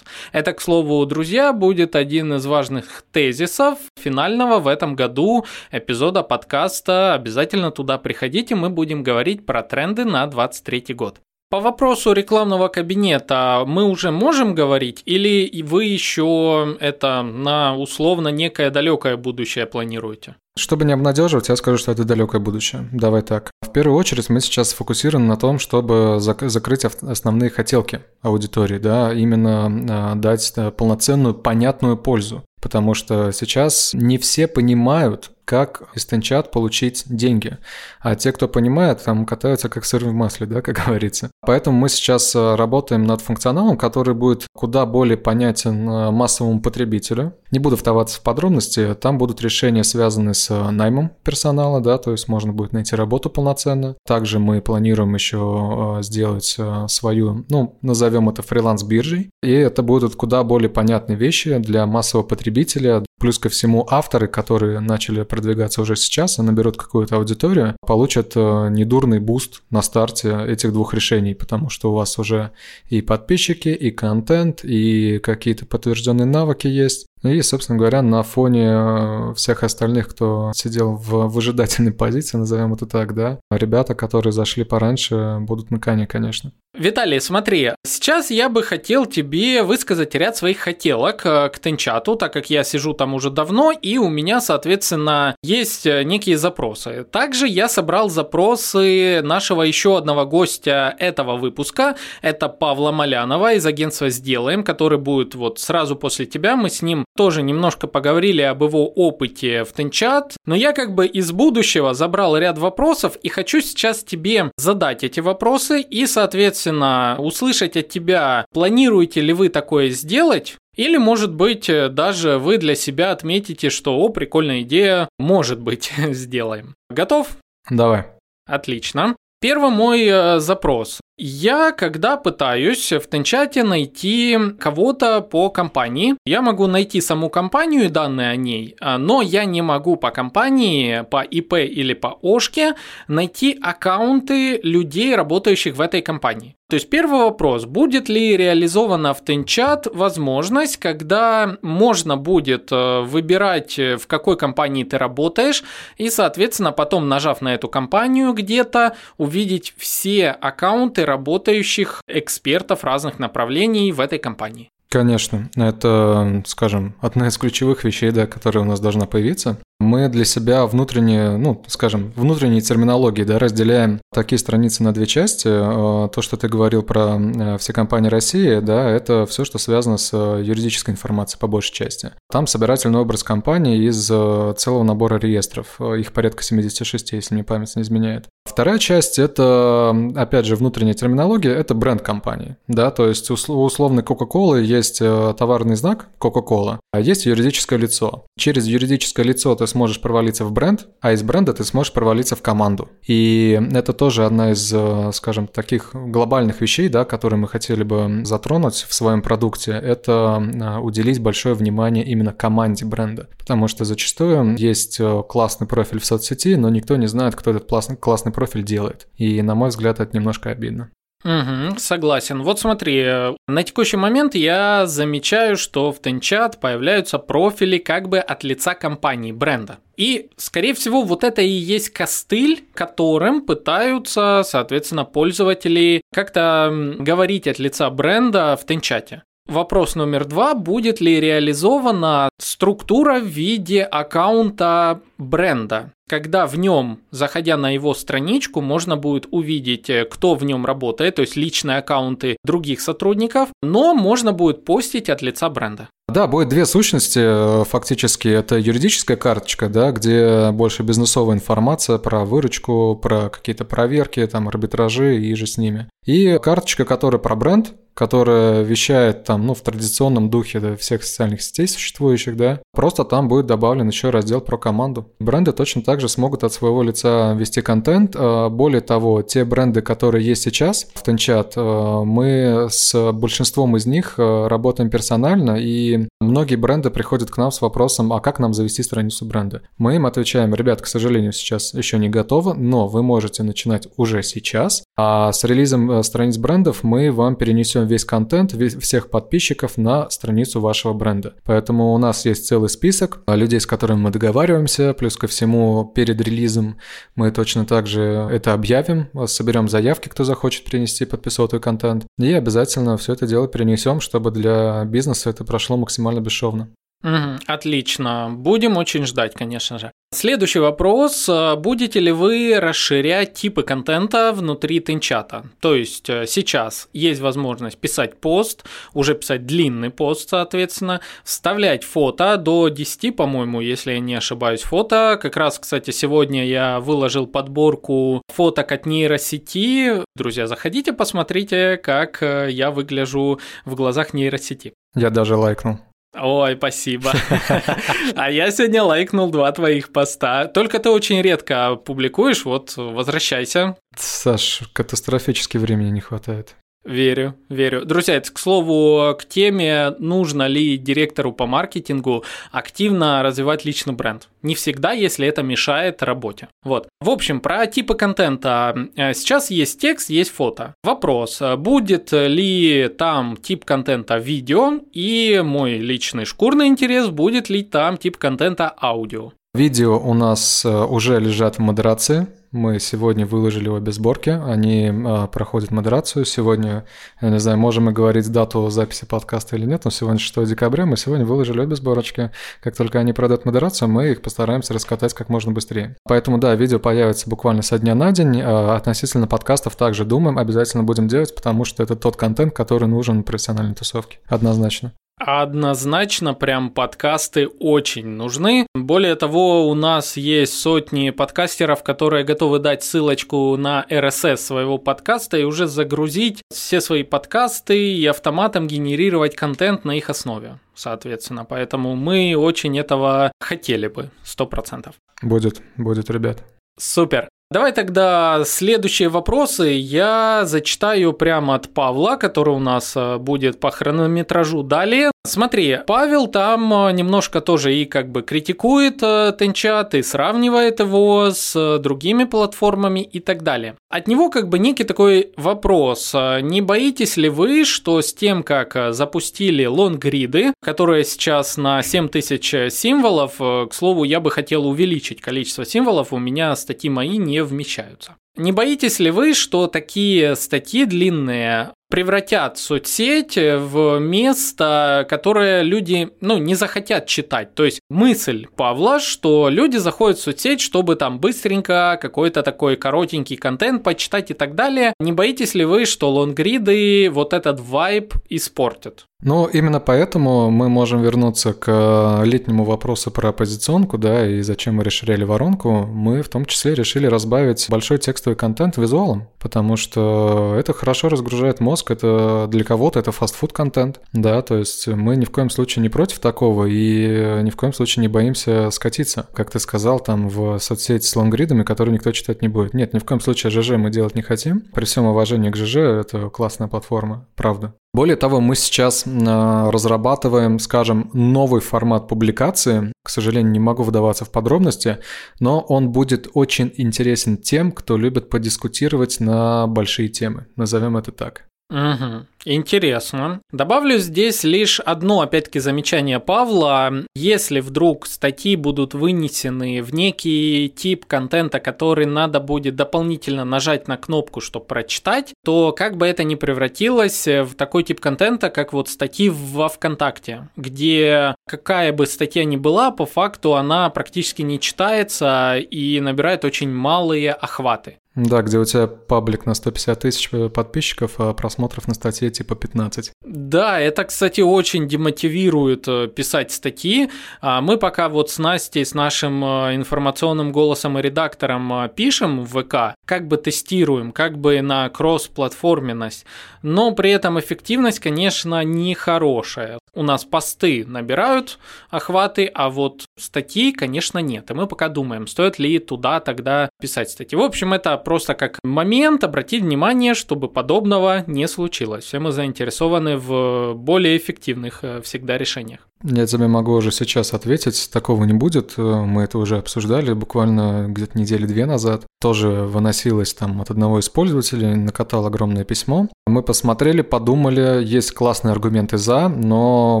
Это, к слову, друзья, будет один из важных тезисов финального в этом году эпизода подкаста. Обязательно туда приходите, мы будем говорить про тренды на 2023 год. По вопросу рекламного кабинета мы уже можем говорить или вы еще это на условно некое далекое будущее планируете? Чтобы не обнадеживать, я скажу, что это далекое будущее. Давай так. В первую очередь мы сейчас сфокусированы на том, чтобы зак- закрыть основные хотелки аудитории, да, именно э, дать э, полноценную, понятную пользу. Потому что сейчас не все понимают, как из Тенчат получить деньги. А те, кто понимает, там катаются как сыр в масле, да, как говорится. Поэтому мы сейчас э, работаем над функционалом, который будет куда более понятен э, массовому потребителю. Не буду вдаваться в подробности, там будут решения, связанные с э, наймом персонала, да, то есть можно будет найти работу полноценно. Также мы планируем еще сделать свою, ну, назовем это фриланс-биржей, и это будут куда более понятные вещи для массового потребителя, Плюс ко всему авторы, которые начали продвигаться уже сейчас и наберут какую-то аудиторию, получат э, недурный буст на старте этих двух решений, потому что у вас уже и подписчики, и контент, и какие-то подтвержденные навыки есть. И, собственно говоря, на фоне э, всех остальных, кто сидел в выжидательной позиции, назовем это так, да, ребята, которые зашли пораньше, будут на коне, конечно. Виталий, смотри, сейчас я бы хотел тебе высказать ряд своих хотелок э, к Тенчату, так как я сижу там уже давно, и у меня, соответственно, есть э, некие запросы. Также я собрал запросы нашего еще одного гостя этого выпуска, это Павла Малянова из агентства «Сделаем», который будет вот сразу после тебя, мы с ним тоже немножко поговорили об его опыте в Тенчат, но я как бы из будущего забрал ряд вопросов и хочу сейчас тебе задать эти вопросы и, соответственно, услышать от тебя, планируете ли вы такое сделать, или, может быть, даже вы для себя отметите, что, о, прикольная идея, может быть, сделаем. Готов? Давай. Отлично. Первый мой э, запрос. Я, когда пытаюсь в Тенчате найти кого-то по компании, я могу найти саму компанию и данные о ней, а, но я не могу по компании, по ИП или по ОШКе найти аккаунты людей, работающих в этой компании. То есть первый вопрос, будет ли реализована в Тенчат возможность, когда можно будет э, выбирать, э, в какой компании ты работаешь, и, соответственно, потом, нажав на эту компанию где-то, увидеть все аккаунты работающих экспертов разных направлений в этой компании. Конечно, это, скажем, одна из ключевых вещей, да, которая у нас должна появиться. Мы для себя внутренние, ну, скажем, внутренние терминологии, да, разделяем такие страницы на две части. Э, то, что ты говорил про э, все компании России, да, это все, что связано с э, юридической информацией по большей части. Там собирательный образ компании из целого набора реестров. Их порядка 76, если мне память не изменяет. Вторая часть – это, опять же, внутренняя терминология, это бренд компании. Да, то есть у условной Coca-Cola есть товарный знак Coca-Cola, а есть юридическое лицо. Через юридическое лицо ты сможешь провалиться в бренд, а из бренда ты сможешь провалиться в команду. И это тоже одна из, э, скажем, таких глобальных вещей, да, которые мы хотели бы затронуть в своем продукте, это э, уделить большое внимание именно команде бренда. Потому что зачастую есть э, классный профиль в соцсети, но никто не знает, кто этот классный профиль делает. И, на мой взгляд, это немножко обидно. Угу, согласен. Вот смотри, на текущий момент я замечаю, что в Тенчат появляются профили как бы от лица компании, бренда. И, скорее всего, вот это и есть костыль, которым пытаются, соответственно, пользователи как-то говорить от лица бренда в Тенчате. Вопрос номер два. Будет ли реализована структура в виде аккаунта бренда? Когда в нем, заходя на его страничку, можно будет увидеть, э, кто в нем работает, то есть личные аккаунты других сотрудников, но можно будет постить от лица бренда. Да, будет две сущности э, фактически. Это юридическая карточка, да, где больше бизнесовая информация про выручку, про какие-то проверки, там, арбитражи и же с ними. И карточка, которая про бренд, которая вещает там, ну, в традиционном духе да, всех социальных сетей существующих, да, просто там будет добавлен еще раздел про команду. Бренды точно так же смогут от своего лица вести контент. А, более того, те бренды, которые есть сейчас в Тенчат, а, мы с большинством из них работаем персонально, и многие бренды приходят к нам с вопросом, а как нам завести страницу бренда? Мы им отвечаем, ребят, к сожалению, сейчас еще не готово, но вы можете начинать уже сейчас, а с релизом э, страниц брендов мы вам перенесем весь контент всех подписчиков на страницу вашего бренда. Поэтому у нас есть целый список людей, с которыми мы договариваемся, плюс ко всему перед релизом мы точно так же это объявим, соберем заявки, кто захочет принести подписотый контент, и обязательно все это дело перенесем, чтобы для бизнеса это прошло максимально бесшовно. Угу, отлично. Будем очень ждать, конечно же. Следующий вопрос. Будете ли вы расширять типы контента внутри тенчата? То есть э, сейчас есть возможность писать пост, уже писать длинный пост, соответственно, вставлять фото до 10, по-моему, если я не ошибаюсь, фото. Как раз, кстати, сегодня я выложил подборку фоток от нейросети. Друзья, заходите, посмотрите, как э, я выгляжу в глазах нейросети. Я даже лайкнул. Ой, спасибо. А я сегодня лайкнул два твоих поста. Только ты очень редко публикуешь, вот возвращайся. Саш, катастрофически времени не хватает. Верю, верю. Друзья, это, к слову, к теме, нужно ли директору по маркетингу активно развивать личный бренд. Не всегда, если это мешает работе. Вот. В общем, про типы контента. Э, сейчас есть текст, есть фото. Вопрос, будет ли там тип контента видео и мой личный шкурный интерес, будет ли там тип контента аудио. Видео у нас э, уже лежат в модерации. Мы сегодня выложили обе сборки, они а, проходят модерацию. Сегодня, я не знаю, можем мы говорить дату записи подкаста или нет, но сегодня 6 декабря, мы сегодня выложили обе сборочки. Как только они пройдут модерацию, мы их постараемся раскатать как можно быстрее. Поэтому, да, видео появится буквально со дня на день. А относительно подкастов также думаем, обязательно будем делать, потому что это тот контент, который нужен профессиональной тусовке. Однозначно. Однозначно, прям подкасты очень нужны. Более того, у нас есть сотни подкастеров, которые готовы дать ссылочку на RSS своего подкаста и уже загрузить все свои подкасты и автоматом генерировать контент на их основе, соответственно. Поэтому мы очень этого хотели бы, сто процентов. Будет, будет, ребят. Супер. Давай тогда следующие вопросы я зачитаю прямо от Павла, который у нас э, будет по хронометражу далее. Смотри, Павел там э, немножко тоже и как бы критикует э, Тенчат и сравнивает его с другими платформами и так далее. От него как бы некий такой вопрос. Не боитесь ли вы, что с тем, как запустили лонгриды, которые сейчас на 7000 символов, к слову, я бы хотел увеличить количество символов, у меня статьи мои не вмещаются. Не боитесь ли вы, что такие статьи длинные превратят соцсеть в место, которое люди ну, не захотят читать. То есть мысль Павла, что люди заходят в соцсеть, чтобы там быстренько какой-то такой коротенький контент почитать и так далее. Не боитесь ли вы, что лонгриды вот этот вайб испортят? Ну, именно поэтому мы можем вернуться к летнему вопросу про позиционку, да, и зачем мы расширяли воронку. Мы в том числе решили разбавить большой текстовый контент визуалом, потому что это хорошо разгружает мозг, это для кого-то это фастфуд контент, да, то есть мы ни в коем случае не против такого и ни в коем случае не боимся скатиться, как ты сказал, там в соцсети с лонгридами, которые никто читать не будет. Нет, ни в коем случае ЖЖ мы делать не хотим. При всем уважении к ЖЖ, это классная платформа, правда. Более того, мы сейчас а, разрабатываем, скажем, новый формат публикации. К сожалению, не могу вдаваться в подробности, но он будет очень интересен тем, кто любит подискутировать на большие темы. Назовем это так. Угу. Интересно. Добавлю здесь лишь одно, опять-таки, замечание Павла. Если вдруг статьи будут вынесены в некий тип контента, который надо будет дополнительно нажать на кнопку, чтобы прочитать, то как бы это ни превратилось в такой тип контента, как вот статьи во ВКонтакте, где какая бы статья ни была, по факту она практически не читается и набирает очень малые охваты. Да, где у тебя паблик на 150 тысяч подписчиков, а просмотров на статье типа 15. Да, это, кстати, очень демотивирует э, писать статьи. А мы пока вот с Настей, с нашим э, информационным голосом и редактором э, пишем в ВК, как бы тестируем, как бы на кросс-платформенность, но при этом эффективность, конечно, не хорошая. У нас посты набирают охваты, а вот статьи, конечно, нет. И мы пока думаем, стоит ли туда тогда писать статьи. В общем, это просто как момент обратить внимание, чтобы подобного не случилось. Все мы заинтересованы в более эффективных э, всегда решениях. Я тебе могу уже сейчас ответить, такого не будет. Мы это уже обсуждали буквально где-то недели две назад. Тоже выносилось там от одного из пользователей, накатал огромное письмо. Мы посмотрели, подумали, есть классные аргументы за, но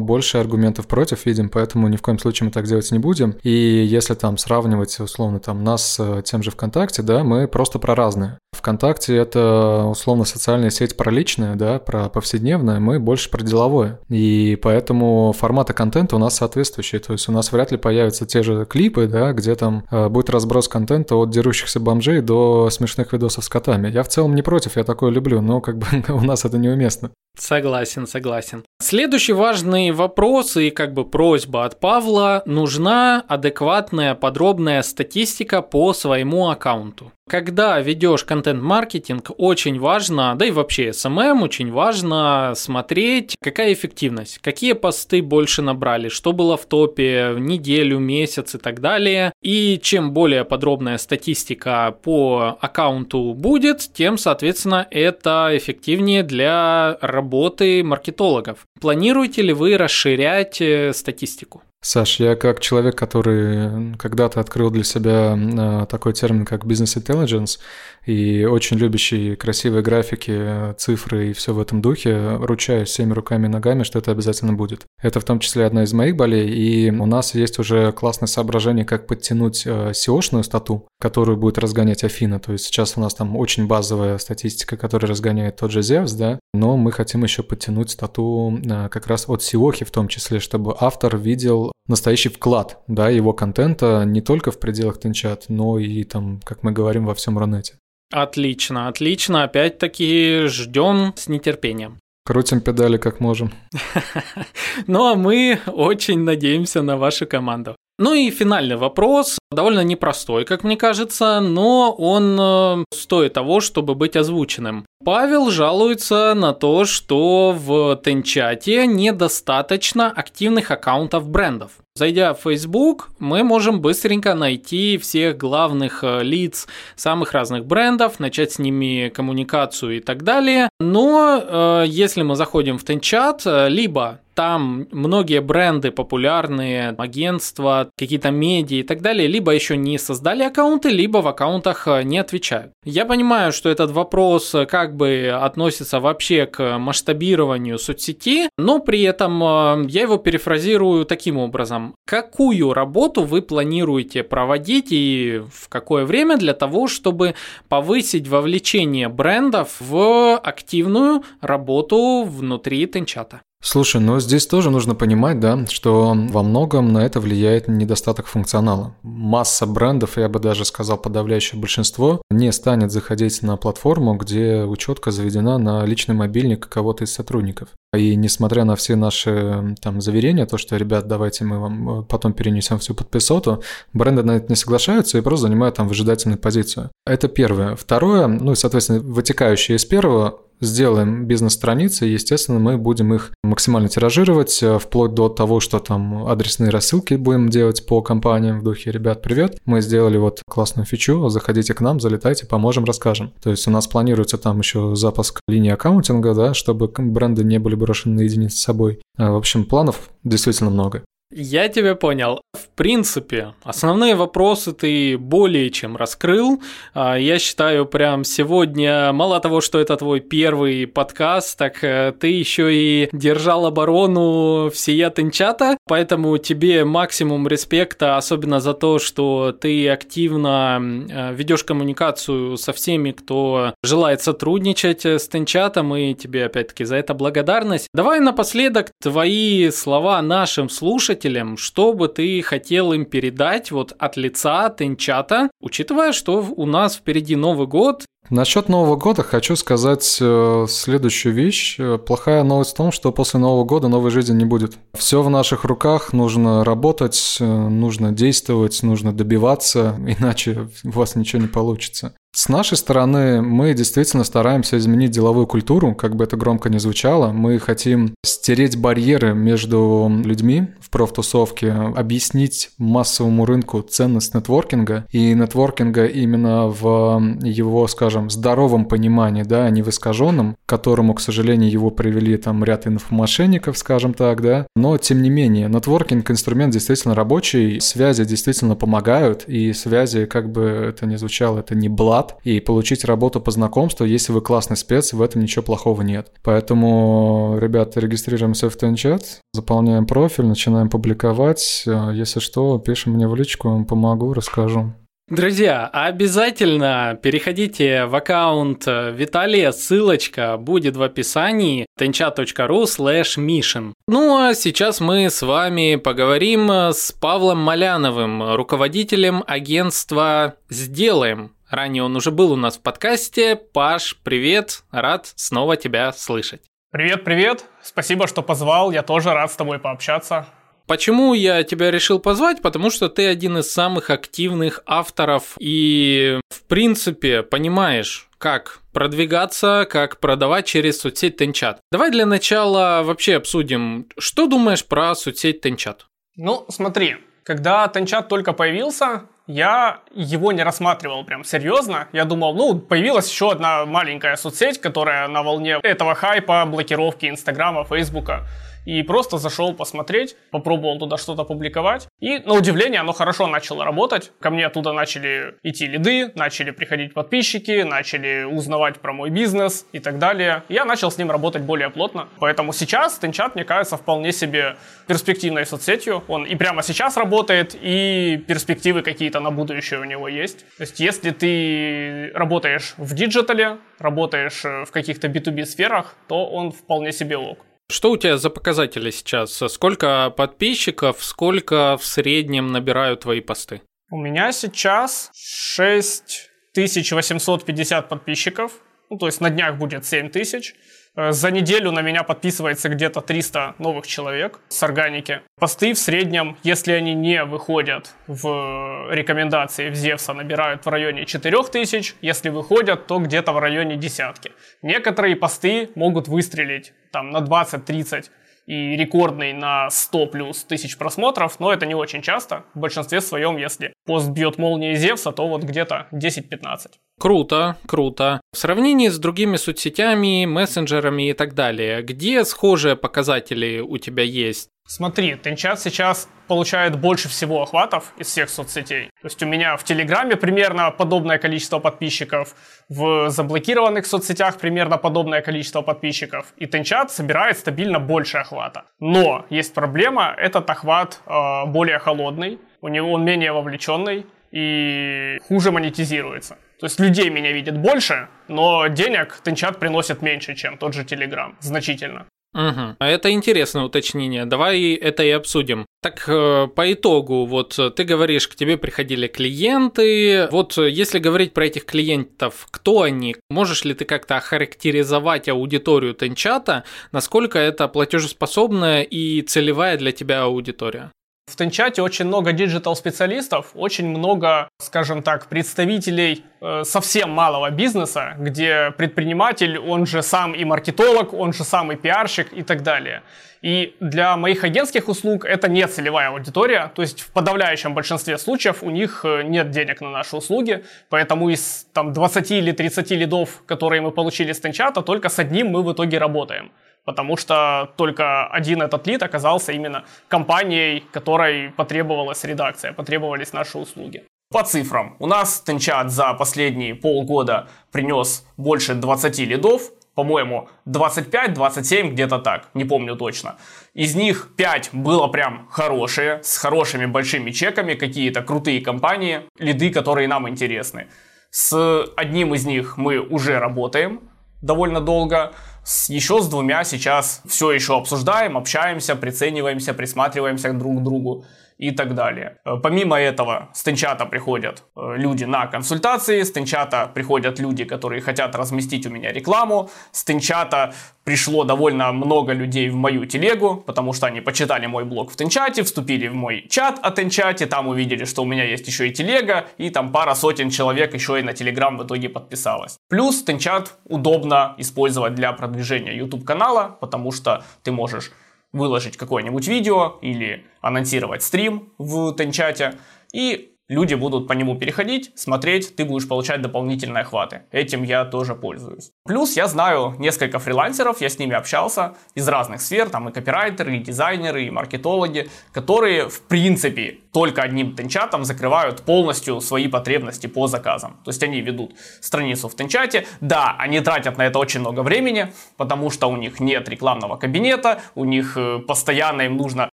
больше аргументов против видим, поэтому ни в коем случае мы так делать не будем. И если там сравнивать условно там нас с тем же ВКонтакте, да, мы просто про разные. ВКонтакте это условно социальная сеть про личное, да, про повседневное, мы больше про деловое. И поэтому форматы контента у нас соответствующие. То есть у нас вряд ли появятся те же клипы, да, где там э, будет разброс контента от дерущихся бомжей до смешных видосов с котами. Я в целом не против, я такое люблю, но как бы у нас это неуместно. Согласен, согласен. Следующий важный вопрос и как бы просьба от Павла. Нужна адекватная подробная статистика по своему аккаунту. Когда ведешь контент-маркетинг, очень важно, да и вообще SMM, очень важно смотреть, какая эффективность, какие посты больше набрали, что было в топе, неделю, месяц и так далее. И чем более подробная статистика по аккаунту будет, тем, соответственно, это эффективнее для работы маркетологов. Планируете ли вы расширять э, статистику? Саш, я как человек, который когда-то открыл для себя а, такой термин, как бизнес intelligence, и очень любящий красивые графики, цифры и все в этом духе, ручаюсь всеми руками и ногами, что это обязательно будет. Это в том числе одна из моих болей, и у нас есть уже классное соображение, как подтянуть SEO-шную стату, которую будет разгонять Афина. То есть сейчас у нас там очень базовая статистика, которая разгоняет тот же Zevs, да, но мы хотим еще подтянуть стату а, как раз от SEO в том числе, чтобы автор видел настоящий вклад, да, его контента не только в пределах Тенчат, но и там, как мы говорим, во всем Рунете. Отлично, отлично. Опять-таки ждем с нетерпением. Крутим педали как можем. Ну а мы очень надеемся на вашу команду. Ну и финальный вопрос, довольно непростой, как мне кажется, но он э, стоит того, чтобы быть озвученным. Павел жалуется на то, что в Тенчате недостаточно активных аккаунтов брендов. Зайдя в Facebook, мы можем быстренько найти всех главных э, лиц самых разных брендов, начать с ними коммуникацию и так далее. Но э, если мы заходим в Тенчат, э, либо там многие бренды популярные, агентства, какие-то медиа и так далее, либо еще не создали аккаунты, либо в аккаунтах э, не отвечают. Я понимаю, что этот вопрос как бы относится вообще к масштабированию соцсети, но при этом я его перефразирую таким образом какую работу вы планируете проводить и в какое время для того, чтобы повысить вовлечение брендов в активную работу внутри Тенчата? Слушай, но здесь тоже нужно понимать, да, что во многом на это влияет недостаток функционала. Масса брендов, я бы даже сказал подавляющее большинство, не станет заходить на платформу, где учетка заведена на личный мобильник кого-то из сотрудников. И несмотря на все наши там заверения, то, что, ребят, давайте мы вам э, потом перенесем всю подписоту, бренды на это не соглашаются и просто занимают там выжидательную позицию. Это первое. Второе, ну и, соответственно, вытекающее из первого, сделаем бизнес-страницы, естественно, мы будем их максимально тиражировать, э, вплоть до того, что там адресные рассылки будем делать по компаниям в духе «Ребят, привет, мы сделали вот классную фичу, заходите к нам, залетайте, поможем, расскажем». То есть у нас планируется там еще запуск линии аккаунтинга, да, чтобы бренды не были брошены наедине с собой. А, в общем, планов действительно много. Я тебя понял. В принципе, основные вопросы ты более чем раскрыл. А, я считаю, прям сегодня, мало того, что это твой первый подкаст, так э, ты еще и держал оборону всея Тенчата, поэтому тебе максимум респекта, особенно за то, что ты активно э, ведешь коммуникацию со всеми, кто желает сотрудничать с Тенчатом, и тебе опять-таки за это благодарность. Давай напоследок твои слова нашим слушателям, слушателям, что бы ты хотел им передать вот от лица Тенчата, учитывая, что у нас впереди Новый год, Насчет Нового года хочу сказать э, следующую вещь. Э, плохая новость в том, что после Нового года новой жизни не будет. Все в наших руках, нужно работать, э, нужно действовать, нужно добиваться, иначе у вас ничего не получится. С нашей стороны мы действительно стараемся изменить деловую культуру, как бы это громко не звучало. Мы хотим стереть барьеры между людьми в профтусовке, объяснить массовому рынку ценность нетворкинга и нетворкинга именно в его, скажем, здоровом понимании, да, а не в искаженном, к которому, к сожалению, его привели там ряд инфомошенников, скажем так, да. Но, тем не менее, нетворкинг инструмент действительно рабочий, связи действительно помогают, и связи, как бы это ни звучало, это не блат, и получить работу по знакомству, если вы классный спец, в этом ничего плохого нет. Поэтому, ребята, регистрируемся в Тенчат, заполняем профиль, начинаем публиковать. Если что, пишем мне в личку, помогу, расскажу. Друзья, обязательно переходите в аккаунт Виталия, ссылочка будет в описании tenchat.ru slash mission. Ну а сейчас мы с вами поговорим с Павлом Маляновым, руководителем агентства «Сделаем», Ранее он уже был у нас в подкасте. Паш, привет, рад снова тебя слышать. Привет, привет. Спасибо, что позвал. Я тоже рад с тобой пообщаться. Почему я тебя решил позвать? Потому что ты один из самых активных авторов и, в принципе, понимаешь, как продвигаться, как продавать через соцсеть Тенчат. Давай для начала вообще обсудим, что думаешь про соцсеть Тенчат? Ну, смотри, когда Тенчат только появился, я его не рассматривал прям серьезно. Я думал, ну, появилась еще одна маленькая соцсеть, которая на волне этого хайпа, блокировки Инстаграма, Фейсбука и просто зашел посмотреть, попробовал туда что-то публиковать. И, на удивление, оно хорошо начало работать. Ко мне оттуда начали идти лиды, начали приходить подписчики, начали узнавать про мой бизнес и так далее. Я начал с ним работать более плотно. Поэтому сейчас TenChat, мне кажется, вполне себе перспективной соцсетью. Он и прямо сейчас работает, и перспективы какие-то на будущее у него есть. То есть, если ты работаешь в диджитале, работаешь в каких-то B2B сферах, то он вполне себе ок. Что у тебя за показатели сейчас? Сколько подписчиков, сколько в среднем набирают твои посты? У меня сейчас 6850 подписчиков, ну, то есть на днях будет 7000. Э, за неделю на меня подписывается где-то 300 новых человек с органики. Посты в среднем, если они не выходят в рекомендации в Зевса, набирают в районе 4000. Если выходят, то где-то в районе десятки. Некоторые посты могут выстрелить там на 20-30 и рекордный на 100 плюс тысяч просмотров, но это не очень часто. В большинстве своем, если пост бьет молнией Зевса, то вот где-то 10-15. Круто, круто. В сравнении с другими соцсетями, мессенджерами и так далее, где схожие показатели у тебя есть? Смотри, Тенчат сейчас получает больше всего охватов из всех соцсетей. То есть у меня в Телеграме примерно подобное количество подписчиков, в заблокированных соцсетях примерно подобное количество подписчиков. И Тенчат собирает стабильно больше охвата. Но есть проблема, этот охват э, более холодный, у него он менее вовлеченный и хуже монетизируется. То есть людей меня видят больше, но денег Тенчат приносит меньше, чем тот же Телеграм, значительно. Угу. Это интересное уточнение. Давай это и обсудим. Так, э, по итогу, вот ты говоришь, к тебе приходили клиенты. Вот если говорить про этих клиентов, кто они? Можешь ли ты как-то охарактеризовать аудиторию Тенчата? Насколько это платежеспособная и целевая для тебя аудитория? В Тенчате очень много digital-специалистов, очень много, скажем так, представителей э, совсем малого бизнеса, где предприниматель, он же сам и маркетолог, он же сам и пиарщик и так далее. И для моих агентских услуг это не целевая аудитория, то есть в подавляющем большинстве случаев у них э, нет денег на наши услуги, поэтому из там, 20 или 30 лидов, которые мы получили с Тенчата, только с одним мы в итоге работаем потому что только один этот лид оказался именно компанией, которой потребовалась редакция, потребовались наши услуги. По цифрам, у нас Тенчат за последние полгода принес больше 20 лидов, по-моему, 25-27, где-то так, не помню точно. Из них 5 было прям хорошие, с хорошими большими чеками, какие-то крутые компании, лиды, которые нам интересны. С одним из них мы уже работаем довольно долго, с, еще с двумя сейчас все еще обсуждаем, общаемся, прицениваемся, присматриваемся друг к другу и так далее. Э, помимо этого, с Тенчата приходят э, люди на консультации, с Тенчата приходят люди, которые хотят разместить у меня рекламу, с Тенчата пришло довольно много людей в мою телегу, потому что они почитали мой блог в Тенчате, вступили в мой чат о Тенчате, там увидели, что у меня есть еще и телега, и там пара сотен человек еще и на Телеграм в итоге подписалось. Плюс Тенчат удобно использовать для продвижения YouTube канала, потому что ты можешь выложить какое-нибудь видео или анонсировать стрим в Тенчате, и люди будут по нему переходить, смотреть, ты будешь получать дополнительные охваты. Этим я тоже пользуюсь. Плюс я знаю несколько фрилансеров, я с ними общался из разных сфер, там и копирайтеры, и дизайнеры, и маркетологи, которые в принципе только одним тенчатом закрывают полностью свои потребности по заказам. То есть они ведут страницу в тенчате, да, они тратят на это очень много времени, потому что у них нет рекламного кабинета, у них э, постоянно им нужно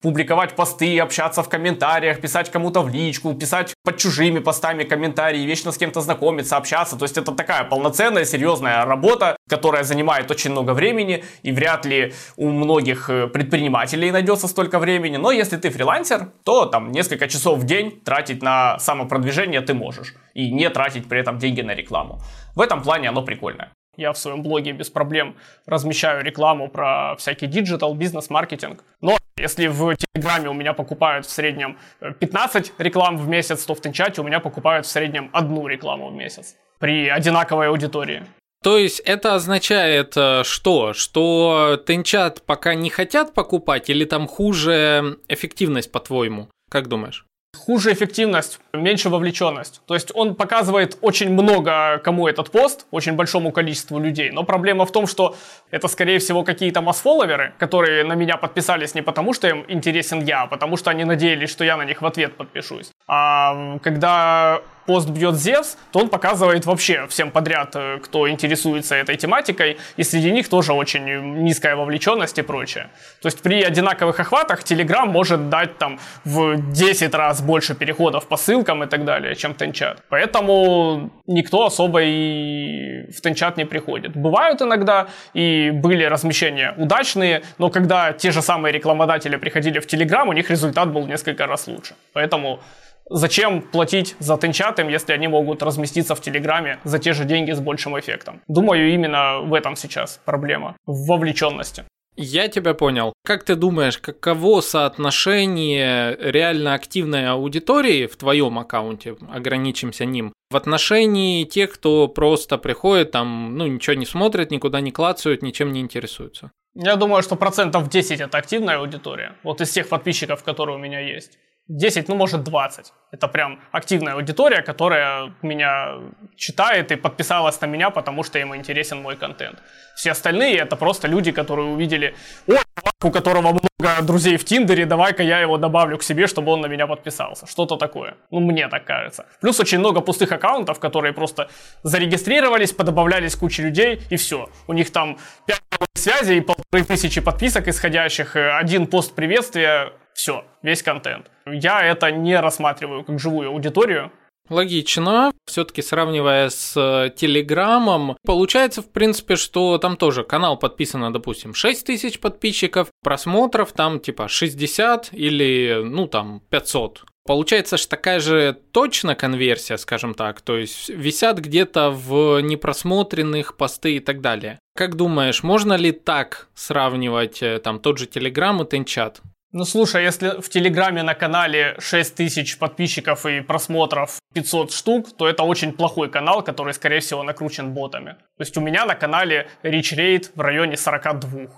публиковать посты, общаться в комментариях, писать кому-то в личку, писать под чужими постами комментарии, вечно с кем-то знакомиться, общаться. То есть это такая полноценная, серьезная работа, которая занимает очень много времени, и вряд ли у многих э, предпринимателей найдется столько времени. Но если ты фрилансер, то там несколько часов в день тратить на самопродвижение ты можешь. И не тратить при этом деньги на рекламу. В этом плане оно прикольное. Я в своем блоге без проблем размещаю рекламу про всякий digital, бизнес-маркетинг. Но если в Телеграме у меня покупают в среднем 15 э, реклам в месяц, то в Тенчате у меня покупают в среднем одну рекламу в месяц при одинаковой аудитории. То есть это означает э, что? Что Тенчат пока не хотят покупать или там хуже эффективность, по-твоему? Как думаешь? Хуже эффективность, меньше вовлеченность. То есть он показывает очень много кому этот пост, очень большому количеству людей. Но проблема в том, что это скорее всего какие-то масс-фолловеры, которые на меня подписались не потому, что им интересен я, а потому что они надеялись, что я на них в ответ подпишусь. А когда пост бьет Зевс, то он показывает вообще всем подряд, э, кто интересуется этой тематикой, и среди них тоже очень низкая вовлеченность и прочее. То есть при одинаковых охватах Telegram может дать там в 10 раз больше переходов по ссылкам и так далее, чем Тенчат. Поэтому никто особо и в Тенчат не приходит. Бывают иногда и были размещения удачные, но когда те же самые рекламодатели приходили в Telegram, у них результат был несколько раз лучше. Поэтому Зачем платить за тенчатым, если они могут разместиться в Телеграме за те же деньги с большим эффектом? Думаю, именно в этом сейчас проблема, в вовлеченности. Я тебя понял. Как ты думаешь, каково соотношение реально активной аудитории в твоем аккаунте, ограничимся ним, в отношении тех, кто просто приходит, там, ну, ничего не смотрит, никуда не клацают, ничем не интересуются? Я думаю, что процентов 10 это активная аудитория. Вот из тех подписчиков, которые у меня есть. 10, ну может 20. Это прям активная аудитория, которая меня читает и подписалась на меня, потому что им интересен мой контент. Все остальные это просто люди, которые увидели, о, у которого много друзей в Тиндере, давай-ка я его добавлю к себе, чтобы он на меня подписался. Что-то такое. Ну, мне так кажется. Плюс очень много пустых аккаунтов, которые просто зарегистрировались, подобавлялись куче людей, и все. У них там 5 связей и полторы тысячи подписок исходящих, э, один пост приветствия, все, весь контент. Я это не рассматриваю как живую аудиторию. Логично. Все-таки сравнивая с э, Телеграмом, получается, в принципе, что там тоже канал подписано, допустим, 6 тысяч подписчиков, просмотров там типа 60 или, ну, там, 500. Получается же такая же точно конверсия, скажем так, то есть висят где-то в непросмотренных посты и так далее. Как думаешь, можно ли так сравнивать э, там тот же Телеграм и Тенчат? Ну слушай, если в Телеграме на канале 6 тысяч подписчиков и просмотров 500 штук, то это очень плохой канал, который, скорее всего, накручен ботами. То есть у меня на канале reach rate в районе 42%.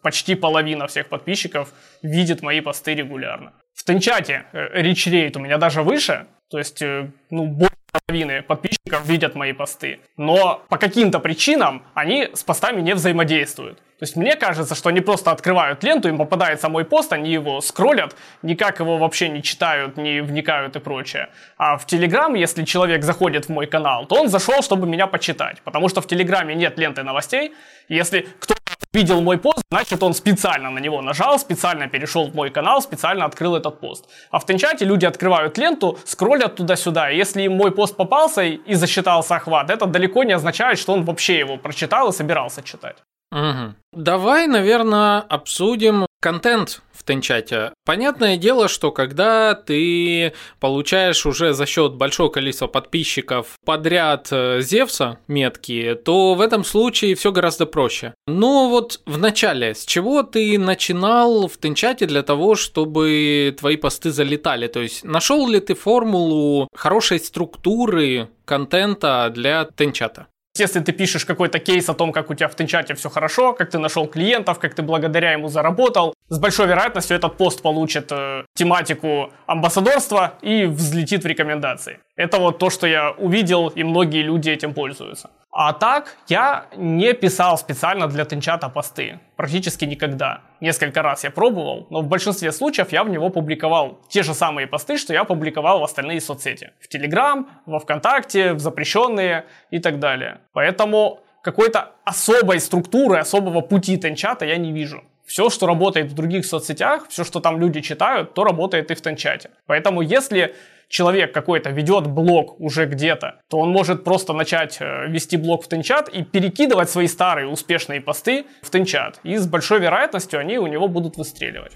Почти половина всех подписчиков видит мои посты регулярно. В Тенчате э, reach rate у меня даже выше, то есть, э, ну, больше половины подписчиков видят мои посты. Но по каким-то причинам они с постами не взаимодействуют. То есть мне кажется, что они просто открывают ленту, им попадается мой пост, они его скроллят, никак его вообще не читают, не вникают и прочее. А в Телеграм, если человек заходит в мой канал, то он зашел, чтобы меня почитать. Потому что в Телеграме нет ленты новостей. Если кто-то видел мой пост, значит он специально на него нажал, специально перешел в мой канал, специально открыл этот пост. А в Тенчате люди открывают ленту, скроллят туда-сюда. Если им мой пост попался и засчитался охват, это далеко не означает, что он вообще его прочитал и собирался читать. Угу. Давай, наверное, обсудим контент в Тенчате. Понятное дело, что когда ты получаешь уже за счет большого количества подписчиков подряд э, Зевса метки, то в этом случае все гораздо проще. Но вот в начале, с чего ты начинал в Тенчате для того, чтобы твои посты залетали? То есть нашел ли ты формулу хорошей структуры контента для Тенчата? Если ты пишешь какой-то кейс о том, как у тебя в Тенчате все хорошо, как ты нашел клиентов, как ты благодаря ему заработал, с большой вероятностью этот пост получит э, тематику амбассадорства и взлетит в рекомендации. Это вот то, что я увидел, и многие люди этим пользуются. А так, я не писал специально для Тенчата посты. Практически никогда. Несколько раз я пробовал, но в большинстве случаев я в него публиковал те же самые посты, что я публиковал в остальные соцсети. В Телеграм, во Вконтакте, в запрещенные и так далее. Поэтому какой-то особой структуры, особого пути Тенчата я не вижу. Все, что работает в других соцсетях, все, что там люди читают, то работает и в Тенчате. Поэтому если человек какой-то ведет блог уже где-то, то он может просто начать э, вести блог в Тенчат и перекидывать свои старые успешные посты в Тенчат. И с большой вероятностью они у него будут выстреливать.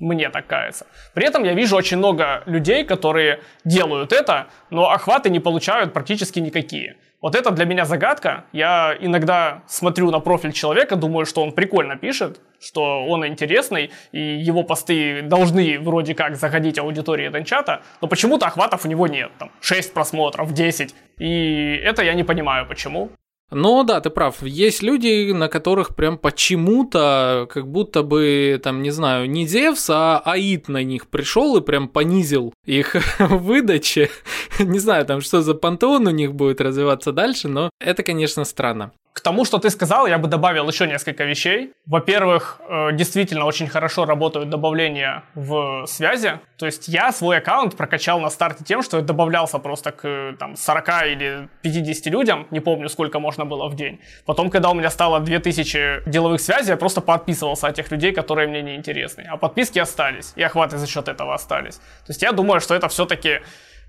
Мне так кажется. При этом я вижу очень много людей, которые делают это, но охваты не получают практически никакие. Вот это для меня загадка. Я иногда смотрю на профиль человека, думаю, что он прикольно пишет, что он интересный, и его посты должны вроде как заходить аудитории Денчата, но почему-то охватов у него нет. Там 6 просмотров, 10. И это я не понимаю, почему. Но да, ты прав. Есть люди, на которых прям почему-то, как будто бы, там, не знаю, не Зевс, а Аид на них пришел и прям понизил их выдачи. не знаю, там, что за пантеон у них будет развиваться дальше, но это, конечно, странно. К тому, что ты сказал, я бы добавил еще несколько вещей. Во-первых, э, действительно очень хорошо работают добавления в связи. То есть я свой аккаунт прокачал на старте тем, что я добавлялся просто к там, 40 или 50 людям, не помню, сколько можно было в день. Потом, когда у меня стало 2000 деловых связей, я просто подписывался от тех людей, которые мне не интересны. А подписки остались, и охваты за счет этого остались. То есть я думаю, что это все-таки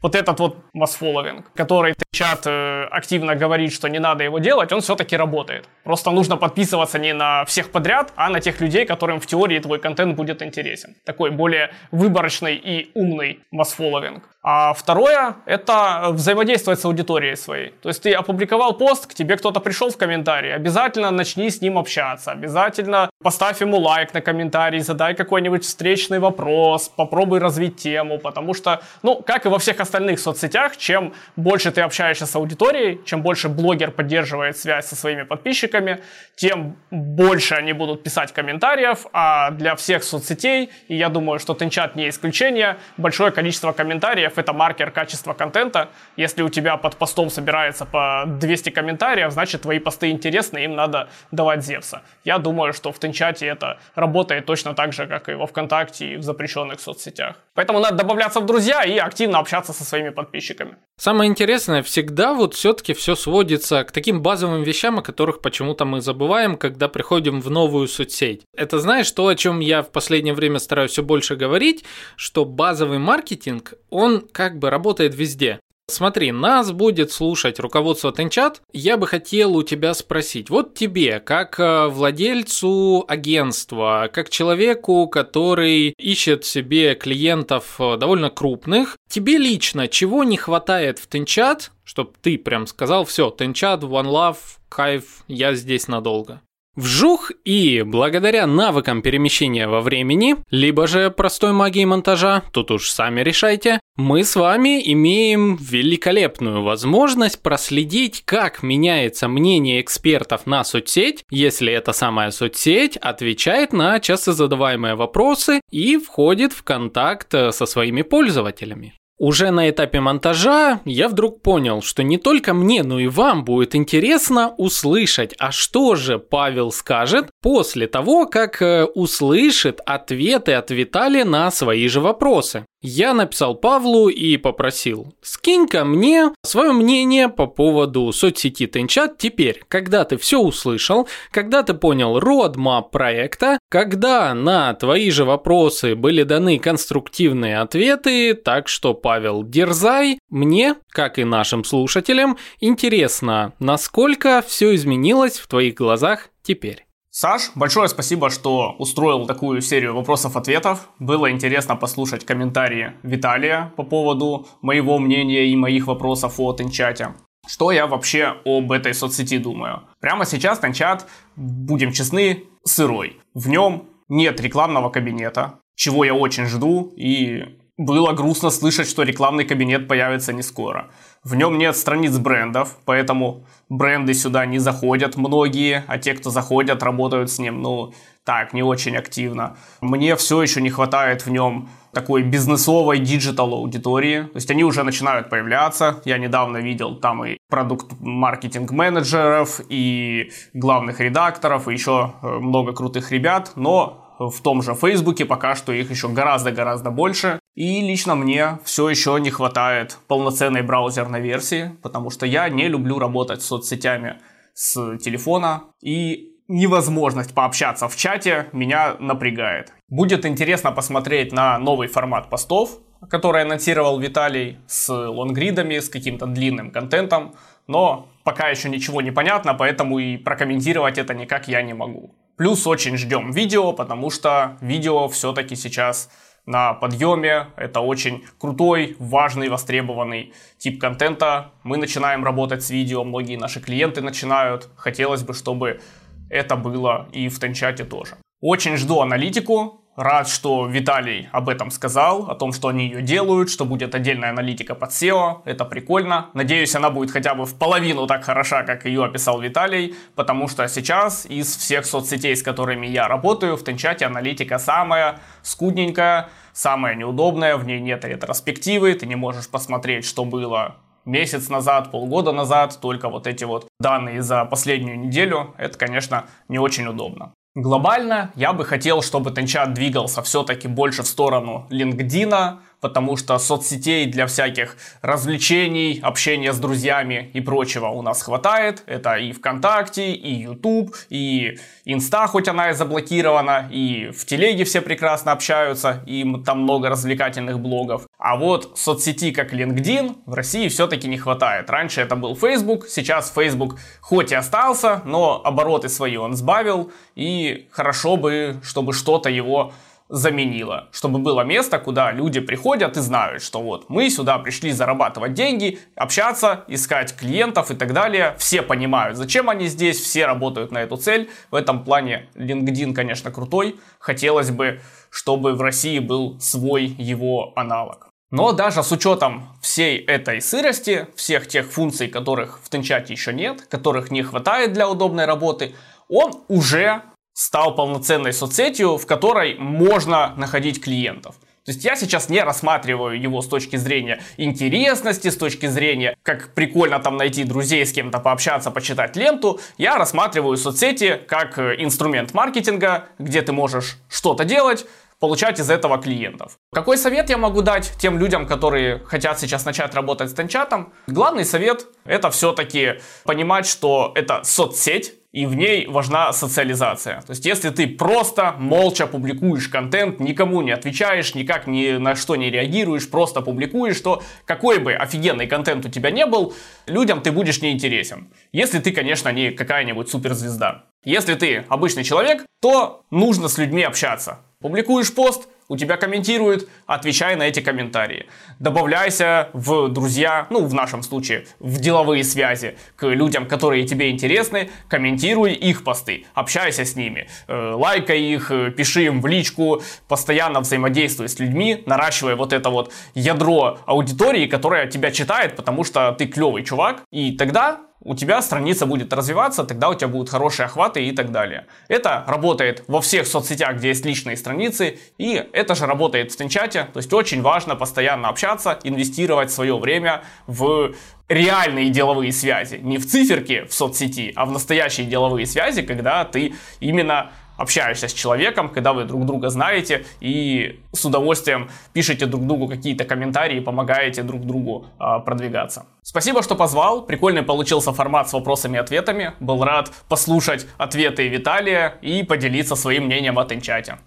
вот этот вот масс-фолловинг, который чат э, активно говорит, что не надо его делать, он все-таки работает. Просто нужно подписываться не на всех подряд, а на тех людей, которым в теории твой контент будет интересен. Такой более выборочный и умный масс-фолловинг. А второе — это взаимодействовать с аудиторией своей. То есть ты опубликовал пост, к тебе кто-то пришел в комментарии, обязательно начни с ним общаться, обязательно поставь ему лайк на комментарий, задай какой-нибудь встречный вопрос, попробуй развить тему, потому что, ну, как и во всех остальных соцсетях, чем больше ты общаешься с аудиторией, чем больше блогер поддерживает связь со своими подписчиками, тем больше они будут писать комментариев, а для всех соцсетей, и я думаю, что Тенчат не исключение, большое количество комментариев комментариев это маркер качества контента. Если у тебя под постом собирается по 200 комментариев, значит твои посты интересны, им надо давать Зевса. Я думаю, что в Тенчате это работает точно так же, как и во ВКонтакте и в запрещенных соцсетях. Поэтому надо добавляться в друзья и активно общаться со своими подписчиками. Самое интересное, всегда вот все-таки все сводится к таким базовым вещам, о которых почему-то мы забываем, когда приходим в новую соцсеть. Это знаешь то, о чем я в последнее время стараюсь все больше говорить, что базовый маркетинг, он как бы работает везде. Смотри, нас будет слушать руководство Тенчат. Я бы хотел у тебя спросить, вот тебе, как э, владельцу агентства, как человеку, который ищет себе клиентов э, довольно крупных, тебе лично чего не хватает в Тенчат, чтобы ты прям сказал, все, Тенчат, One Love, кайф, я здесь надолго. Вжух и благодаря навыкам перемещения во времени, либо же простой магии монтажа, тут уж сами решайте, мы с вами имеем великолепную возможность проследить, как меняется мнение экспертов на соцсеть, если эта самая соцсеть отвечает на часто задаваемые вопросы и входит в контакт со своими пользователями. Уже на этапе монтажа я вдруг понял, что не только мне, но и вам будет интересно услышать, а что же Павел скажет после того, как э, услышит ответы от Виталия на свои же вопросы. Я написал Павлу и попросил, скинь-ка мне свое мнение по поводу соцсети Тенчат теперь, когда ты все услышал, когда ты понял родмап проекта, когда на твои же вопросы были даны конструктивные ответы, так что, Павел, дерзай, мне, как и нашим слушателям, интересно, насколько все изменилось в твоих глазах теперь. Саш, большое спасибо, что устроил такую серию вопросов-ответов. Было интересно послушать комментарии Виталия по поводу моего мнения и моих вопросов о Тенчате. Что я вообще об этой соцсети думаю? Прямо сейчас TenChat, будем честны, сырой. В нем нет рекламного кабинета, чего я очень жду, и было грустно слышать, что рекламный кабинет появится не скоро. В нем нет страниц брендов, поэтому бренды сюда не заходят многие, а те, кто заходят, работают с ним, ну, так, не очень активно. Мне все еще не хватает в нем такой бизнесовой digital аудитории. То есть они уже начинают появляться. Я недавно видел там и product marketing менеджеров, и главных редакторов, и еще э, много крутых ребят. Но в том же Фейсбуке пока что их еще гораздо-гораздо больше. И лично мне все еще не хватает полноценной браузерной версии, потому что я не люблю работать с соцсетями с телефона. И невозможность пообщаться в чате меня напрягает. Будет интересно посмотреть на новый формат постов, который анонсировал Виталий с лонгридами, с каким-то длинным контентом, но пока еще ничего не понятно, поэтому и прокомментировать это никак я не могу. Плюс очень ждем видео, потому что видео все-таки сейчас на подъеме. Это очень крутой, важный, востребованный тип контента. Мы начинаем работать с видео, многие наши клиенты начинают. Хотелось бы, чтобы это было и в Тенчате тоже. Очень жду аналитику, Рад, что Виталий об этом сказал, о том, что они ее делают, что будет отдельная аналитика под SEO. Это прикольно. Надеюсь, она будет хотя бы в половину так хороша, как ее описал Виталий, потому что сейчас из всех соцсетей, с которыми я работаю, в Тенчате аналитика самая скудненькая, самая неудобная, в ней нет ретроспективы, ты не можешь посмотреть, что было месяц назад, полгода назад, только вот эти вот данные за последнюю неделю, это, конечно, не очень удобно. Глобально я бы хотел, чтобы Тенчат двигался все-таки больше в сторону LinkedIn, потому что соцсетей для всяких развлечений, общения с друзьями и прочего у нас хватает. Это и ВКонтакте, и YouTube, и Инста, хоть она и заблокирована, и в Телеге все прекрасно общаются, и там много развлекательных блогов. А вот соцсети как LinkedIn в России все-таки не хватает. Раньше это был Facebook, сейчас Facebook хоть и остался, но обороты свои он сбавил, и хорошо бы, чтобы что-то его заменила, чтобы было место, куда люди приходят и знают, что вот мы сюда пришли зарабатывать деньги, общаться, искать клиентов и так далее. Все понимают, зачем они здесь, все работают на эту цель. В этом плане LinkedIn, конечно, крутой. Хотелось бы, чтобы в России был свой его аналог. Но даже с учетом всей этой сырости, всех тех функций, которых в Тенчате еще нет, которых не хватает для удобной работы, он уже стал полноценной соцсетью, в которой можно находить клиентов. То есть я сейчас не рассматриваю его с точки зрения интересности, с точки зрения, как прикольно там найти друзей, с кем-то пообщаться, почитать ленту. Я рассматриваю соцсети как э, инструмент маркетинга, где ты можешь что-то делать, получать из этого клиентов. Какой совет я могу дать тем людям, которые хотят сейчас начать работать с Тенчатом? Главный совет это все-таки понимать, что это соцсеть, и в ней важна социализация. То есть, если ты просто молча публикуешь контент, никому не отвечаешь, никак ни на что не реагируешь, просто публикуешь, то какой бы офигенный контент у тебя не был, людям ты будешь неинтересен. Если ты, конечно, не какая-нибудь суперзвезда. Если ты обычный человек, то нужно с людьми общаться. Публикуешь пост, у тебя комментируют, отвечай на эти комментарии. Добавляйся в друзья, ну в нашем случае в деловые связи к людям, которые тебе интересны, комментируй их посты, общайся с ними, э, лайкай их, э, пиши им в личку, постоянно взаимодействуй с людьми, наращивая вот это вот ядро аудитории, которая тебя читает, потому что ты клевый чувак, и тогда у тебя страница будет развиваться, тогда у тебя будут хорошие охваты и так далее. Это работает во всех соцсетях, где есть личные страницы, и это же работает в Тенчате, то есть очень важно постоянно общаться, инвестировать свое время в реальные деловые связи, не в циферки в соцсети, а в настоящие деловые связи, когда ты именно общаешься с человеком, когда вы друг друга знаете и с удовольствием пишете друг другу какие-то комментарии, помогаете друг другу э, продвигаться. Спасибо, что позвал. Прикольный получился формат с вопросами и ответами. Был рад послушать ответы Виталия и поделиться своим мнением о Тенчате.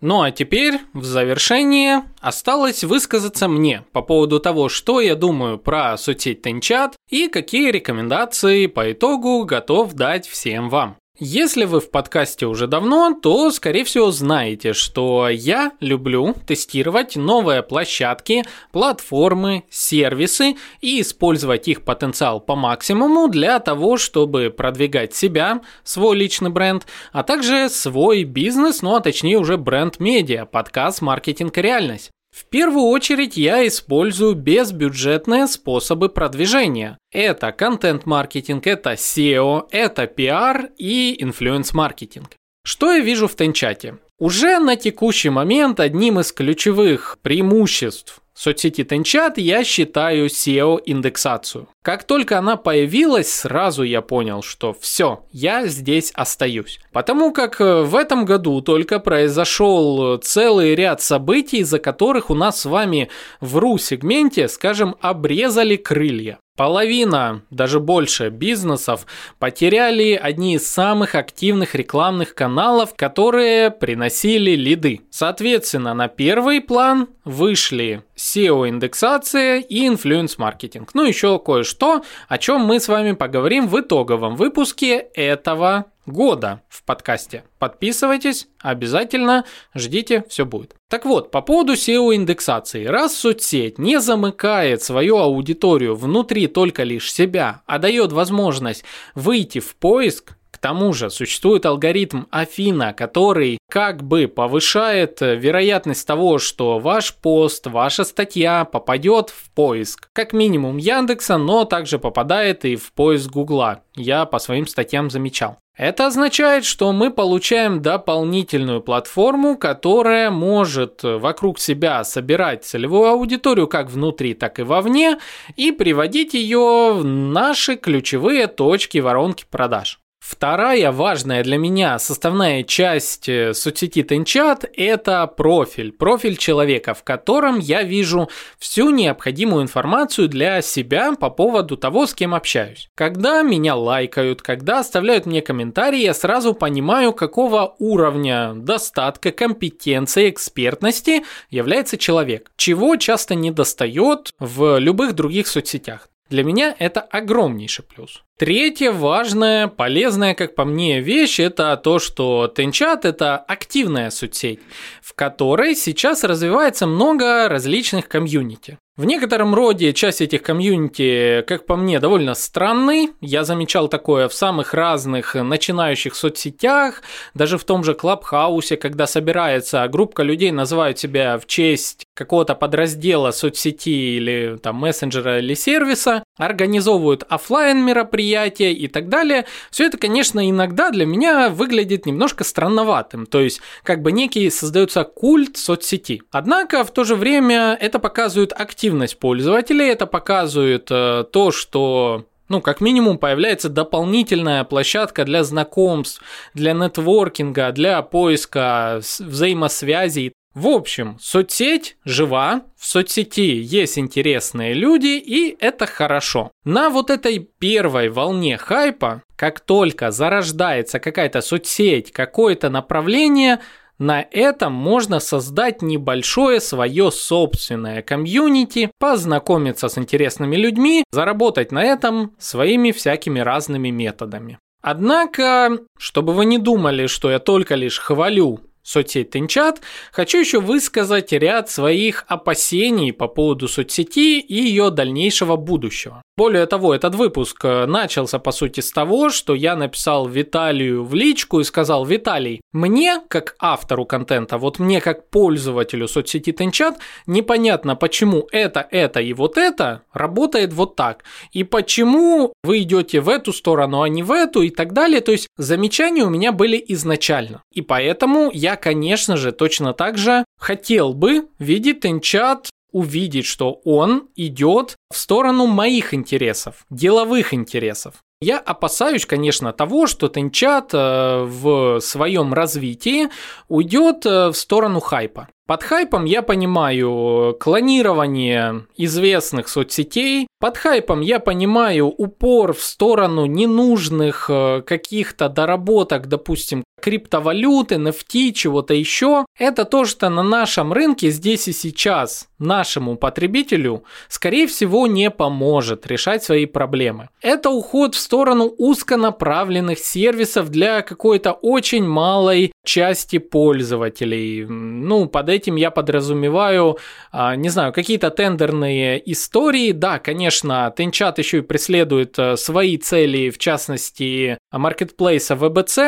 Ну а теперь, в завершение, осталось высказаться мне по поводу того, что я думаю про соцсеть Тенчат и какие рекомендации по итогу готов дать всем вам. Если вы в подкасте уже давно, то, скорее всего, знаете, что я люблю тестировать новые площадки, платформы, сервисы и использовать их потенциал по максимуму для того, чтобы продвигать себя, свой личный бренд, а также свой бизнес, ну а точнее уже бренд-медиа, подкаст «Маркетинг и реальность». В первую очередь я использую безбюджетные способы продвижения. Это контент-маркетинг, это SEO, это PR и инфлюенс-маркетинг. Что я вижу в Тенчате? Уже на текущий момент одним из ключевых преимуществ соцсети Тенчат я считаю SEO-индексацию. Как только она появилась, сразу я понял, что все, я здесь остаюсь. Потому как э, в этом году только произошел целый ряд событий, из-за которых у нас с вами в RU-сегменте, скажем, обрезали крылья. Половина, даже больше бизнесов потеряли одни из самых активных рекламных каналов, которые приносили лиды. Соответственно, на первый план вышли SEO-индексация и инфлюенс-маркетинг. Ну, еще кое-что, о чем мы с вами поговорим в итоговом выпуске этого года в подкасте. Подписывайтесь, обязательно ждите, все будет. Так вот, по поводу SEO-индексации. Раз соцсеть не замыкает свою аудиторию внутри только лишь себя, а дает возможность выйти в поиск, тому же существует алгоритм Афина, который как бы повышает вероятность того, что ваш пост, ваша статья попадет в поиск. Как минимум Яндекса, но также попадает и в поиск Гугла. Я по своим статьям замечал. Это означает, что мы получаем дополнительную платформу, которая может вокруг себя собирать целевую аудиторию как внутри, так и вовне и приводить ее в наши ключевые точки воронки продаж. Вторая важная для меня составная часть э, соцсети Тенчат – это профиль. Профиль человека, в котором я вижу всю необходимую информацию для себя по поводу того, с кем общаюсь. Когда меня лайкают, когда оставляют мне комментарии, я сразу понимаю, какого уровня достатка, компетенции, экспертности является человек. Чего часто не достает в любых других соцсетях. Для меня это огромнейший плюс. Третья важная, полезная, как по мне, вещь – это то, что Тенчат – это активная соцсеть, в которой сейчас развивается много различных комьюнити. В некотором роде часть этих комьюнити, как по мне, довольно странный. Я замечал такое в самых разных начинающих соцсетях, даже в том же Клабхаусе, когда собирается группа людей, называют себя в честь какого-то подраздела соцсети или там мессенджера или сервиса, организовывают офлайн мероприятия и так далее. Все это, конечно, иногда для меня выглядит немножко странноватым, то есть как бы некий создается культ соцсети. Однако в то же время это показывает активность пользователей, это показывает э, то, что ну, как минимум, появляется дополнительная площадка для знакомств, для нетворкинга, для поиска взаимосвязей. В общем, соцсеть жива, в соцсети есть интересные люди, и это хорошо. На вот этой первой волне хайпа, как только зарождается какая-то соцсеть, какое-то направление – на этом можно создать небольшое свое собственное комьюнити, познакомиться с интересными людьми, заработать на этом своими всякими разными методами. Однако, чтобы вы не думали, что я только лишь хвалю соцсеть Тенчат, хочу еще высказать ряд своих опасений по поводу соцсети и ее дальнейшего будущего. Более того, этот выпуск э, начался по сути с того, что я написал Виталию в личку и сказал, Виталий, мне, как автору контента, вот мне как пользователю соцсети Тенчат, непонятно, почему это, это и вот это работает вот так. И почему вы идете в эту сторону, а не в эту и так далее. То есть замечания у меня были изначально. И поэтому я, конечно же, точно так же хотел бы видеть Тенчат увидеть, что он идет в сторону моих интересов, деловых интересов. Я опасаюсь, конечно, того, что Тенчат э, в своем развитии уйдет э, в сторону хайпа. Под хайпом я понимаю клонирование известных соцсетей, под хайпом я понимаю упор в сторону ненужных э, каких-то доработок, допустим, криптовалюты, NFT, чего-то еще. Это то, что на нашем рынке здесь и сейчас нашему потребителю, скорее всего, не поможет решать свои проблемы. Это уход в сторону узконаправленных сервисов для какой-то очень малой части пользователей. Ну, под этим я подразумеваю, а, не знаю, какие-то тендерные истории. Да, конечно, Тенчат еще и преследует э, свои цели, в частности, маркетплейса ВБЦ,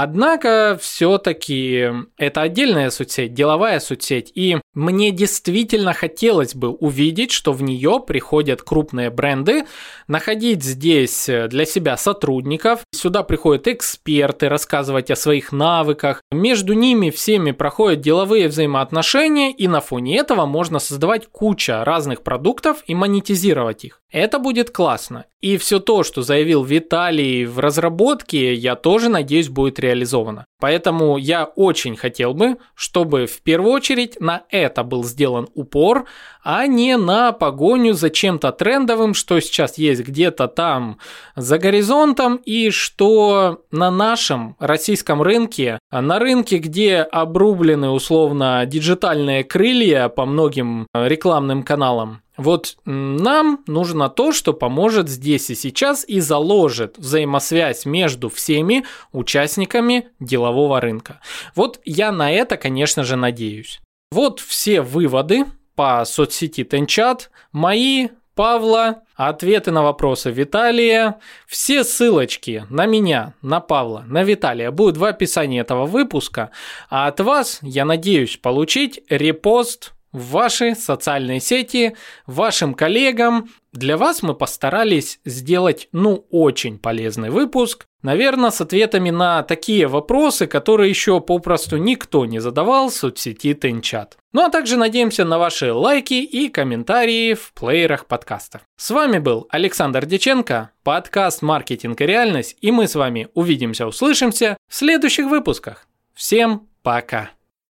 однако все-таки это отдельная соцсеть, деловая соцсеть, и мне действительно хотелось бы увидеть, что в нее приходят крупные бренды, находить здесь для себя сотрудников, сюда приходят эксперты рассказывать о своих навыках, между ними всеми проходят деловые взаимоотношения, и на фоне этого можно создавать куча разных продуктов и монетизировать их. Это будет классно. И все то, что заявил Виталий в разработке, я тоже надеюсь будет реализовано. Поэтому я очень хотел бы, чтобы в первую очередь на это был сделан упор, а не на погоню за чем-то трендовым, что сейчас есть где-то там за горизонтом и что на нашем российском рынке, на рынке, где обрублены условно диджитальные крылья по многим рекламным каналам, вот нам нужно то, что поможет здесь и сейчас и заложит взаимосвязь между всеми участниками делового рынка. Вот я на это, конечно же, надеюсь. Вот все выводы по соцсети Тенчат, мои, Павла, ответы на вопросы Виталия. Все ссылочки на меня, на Павла, на Виталия будут в описании этого выпуска. А от вас я надеюсь получить репост в ваши социальные сети, вашим коллегам. Для вас мы постарались сделать, ну, очень полезный выпуск. Наверное, с ответами на такие вопросы, которые еще попросту никто не задавал в соцсети Тенчат. Ну а также надеемся на ваши лайки и комментарии в плеерах подкастов. С вами был Александр Деченко, подкаст «Маркетинг и реальность», и мы с вами увидимся, услышимся в следующих выпусках. Всем пока!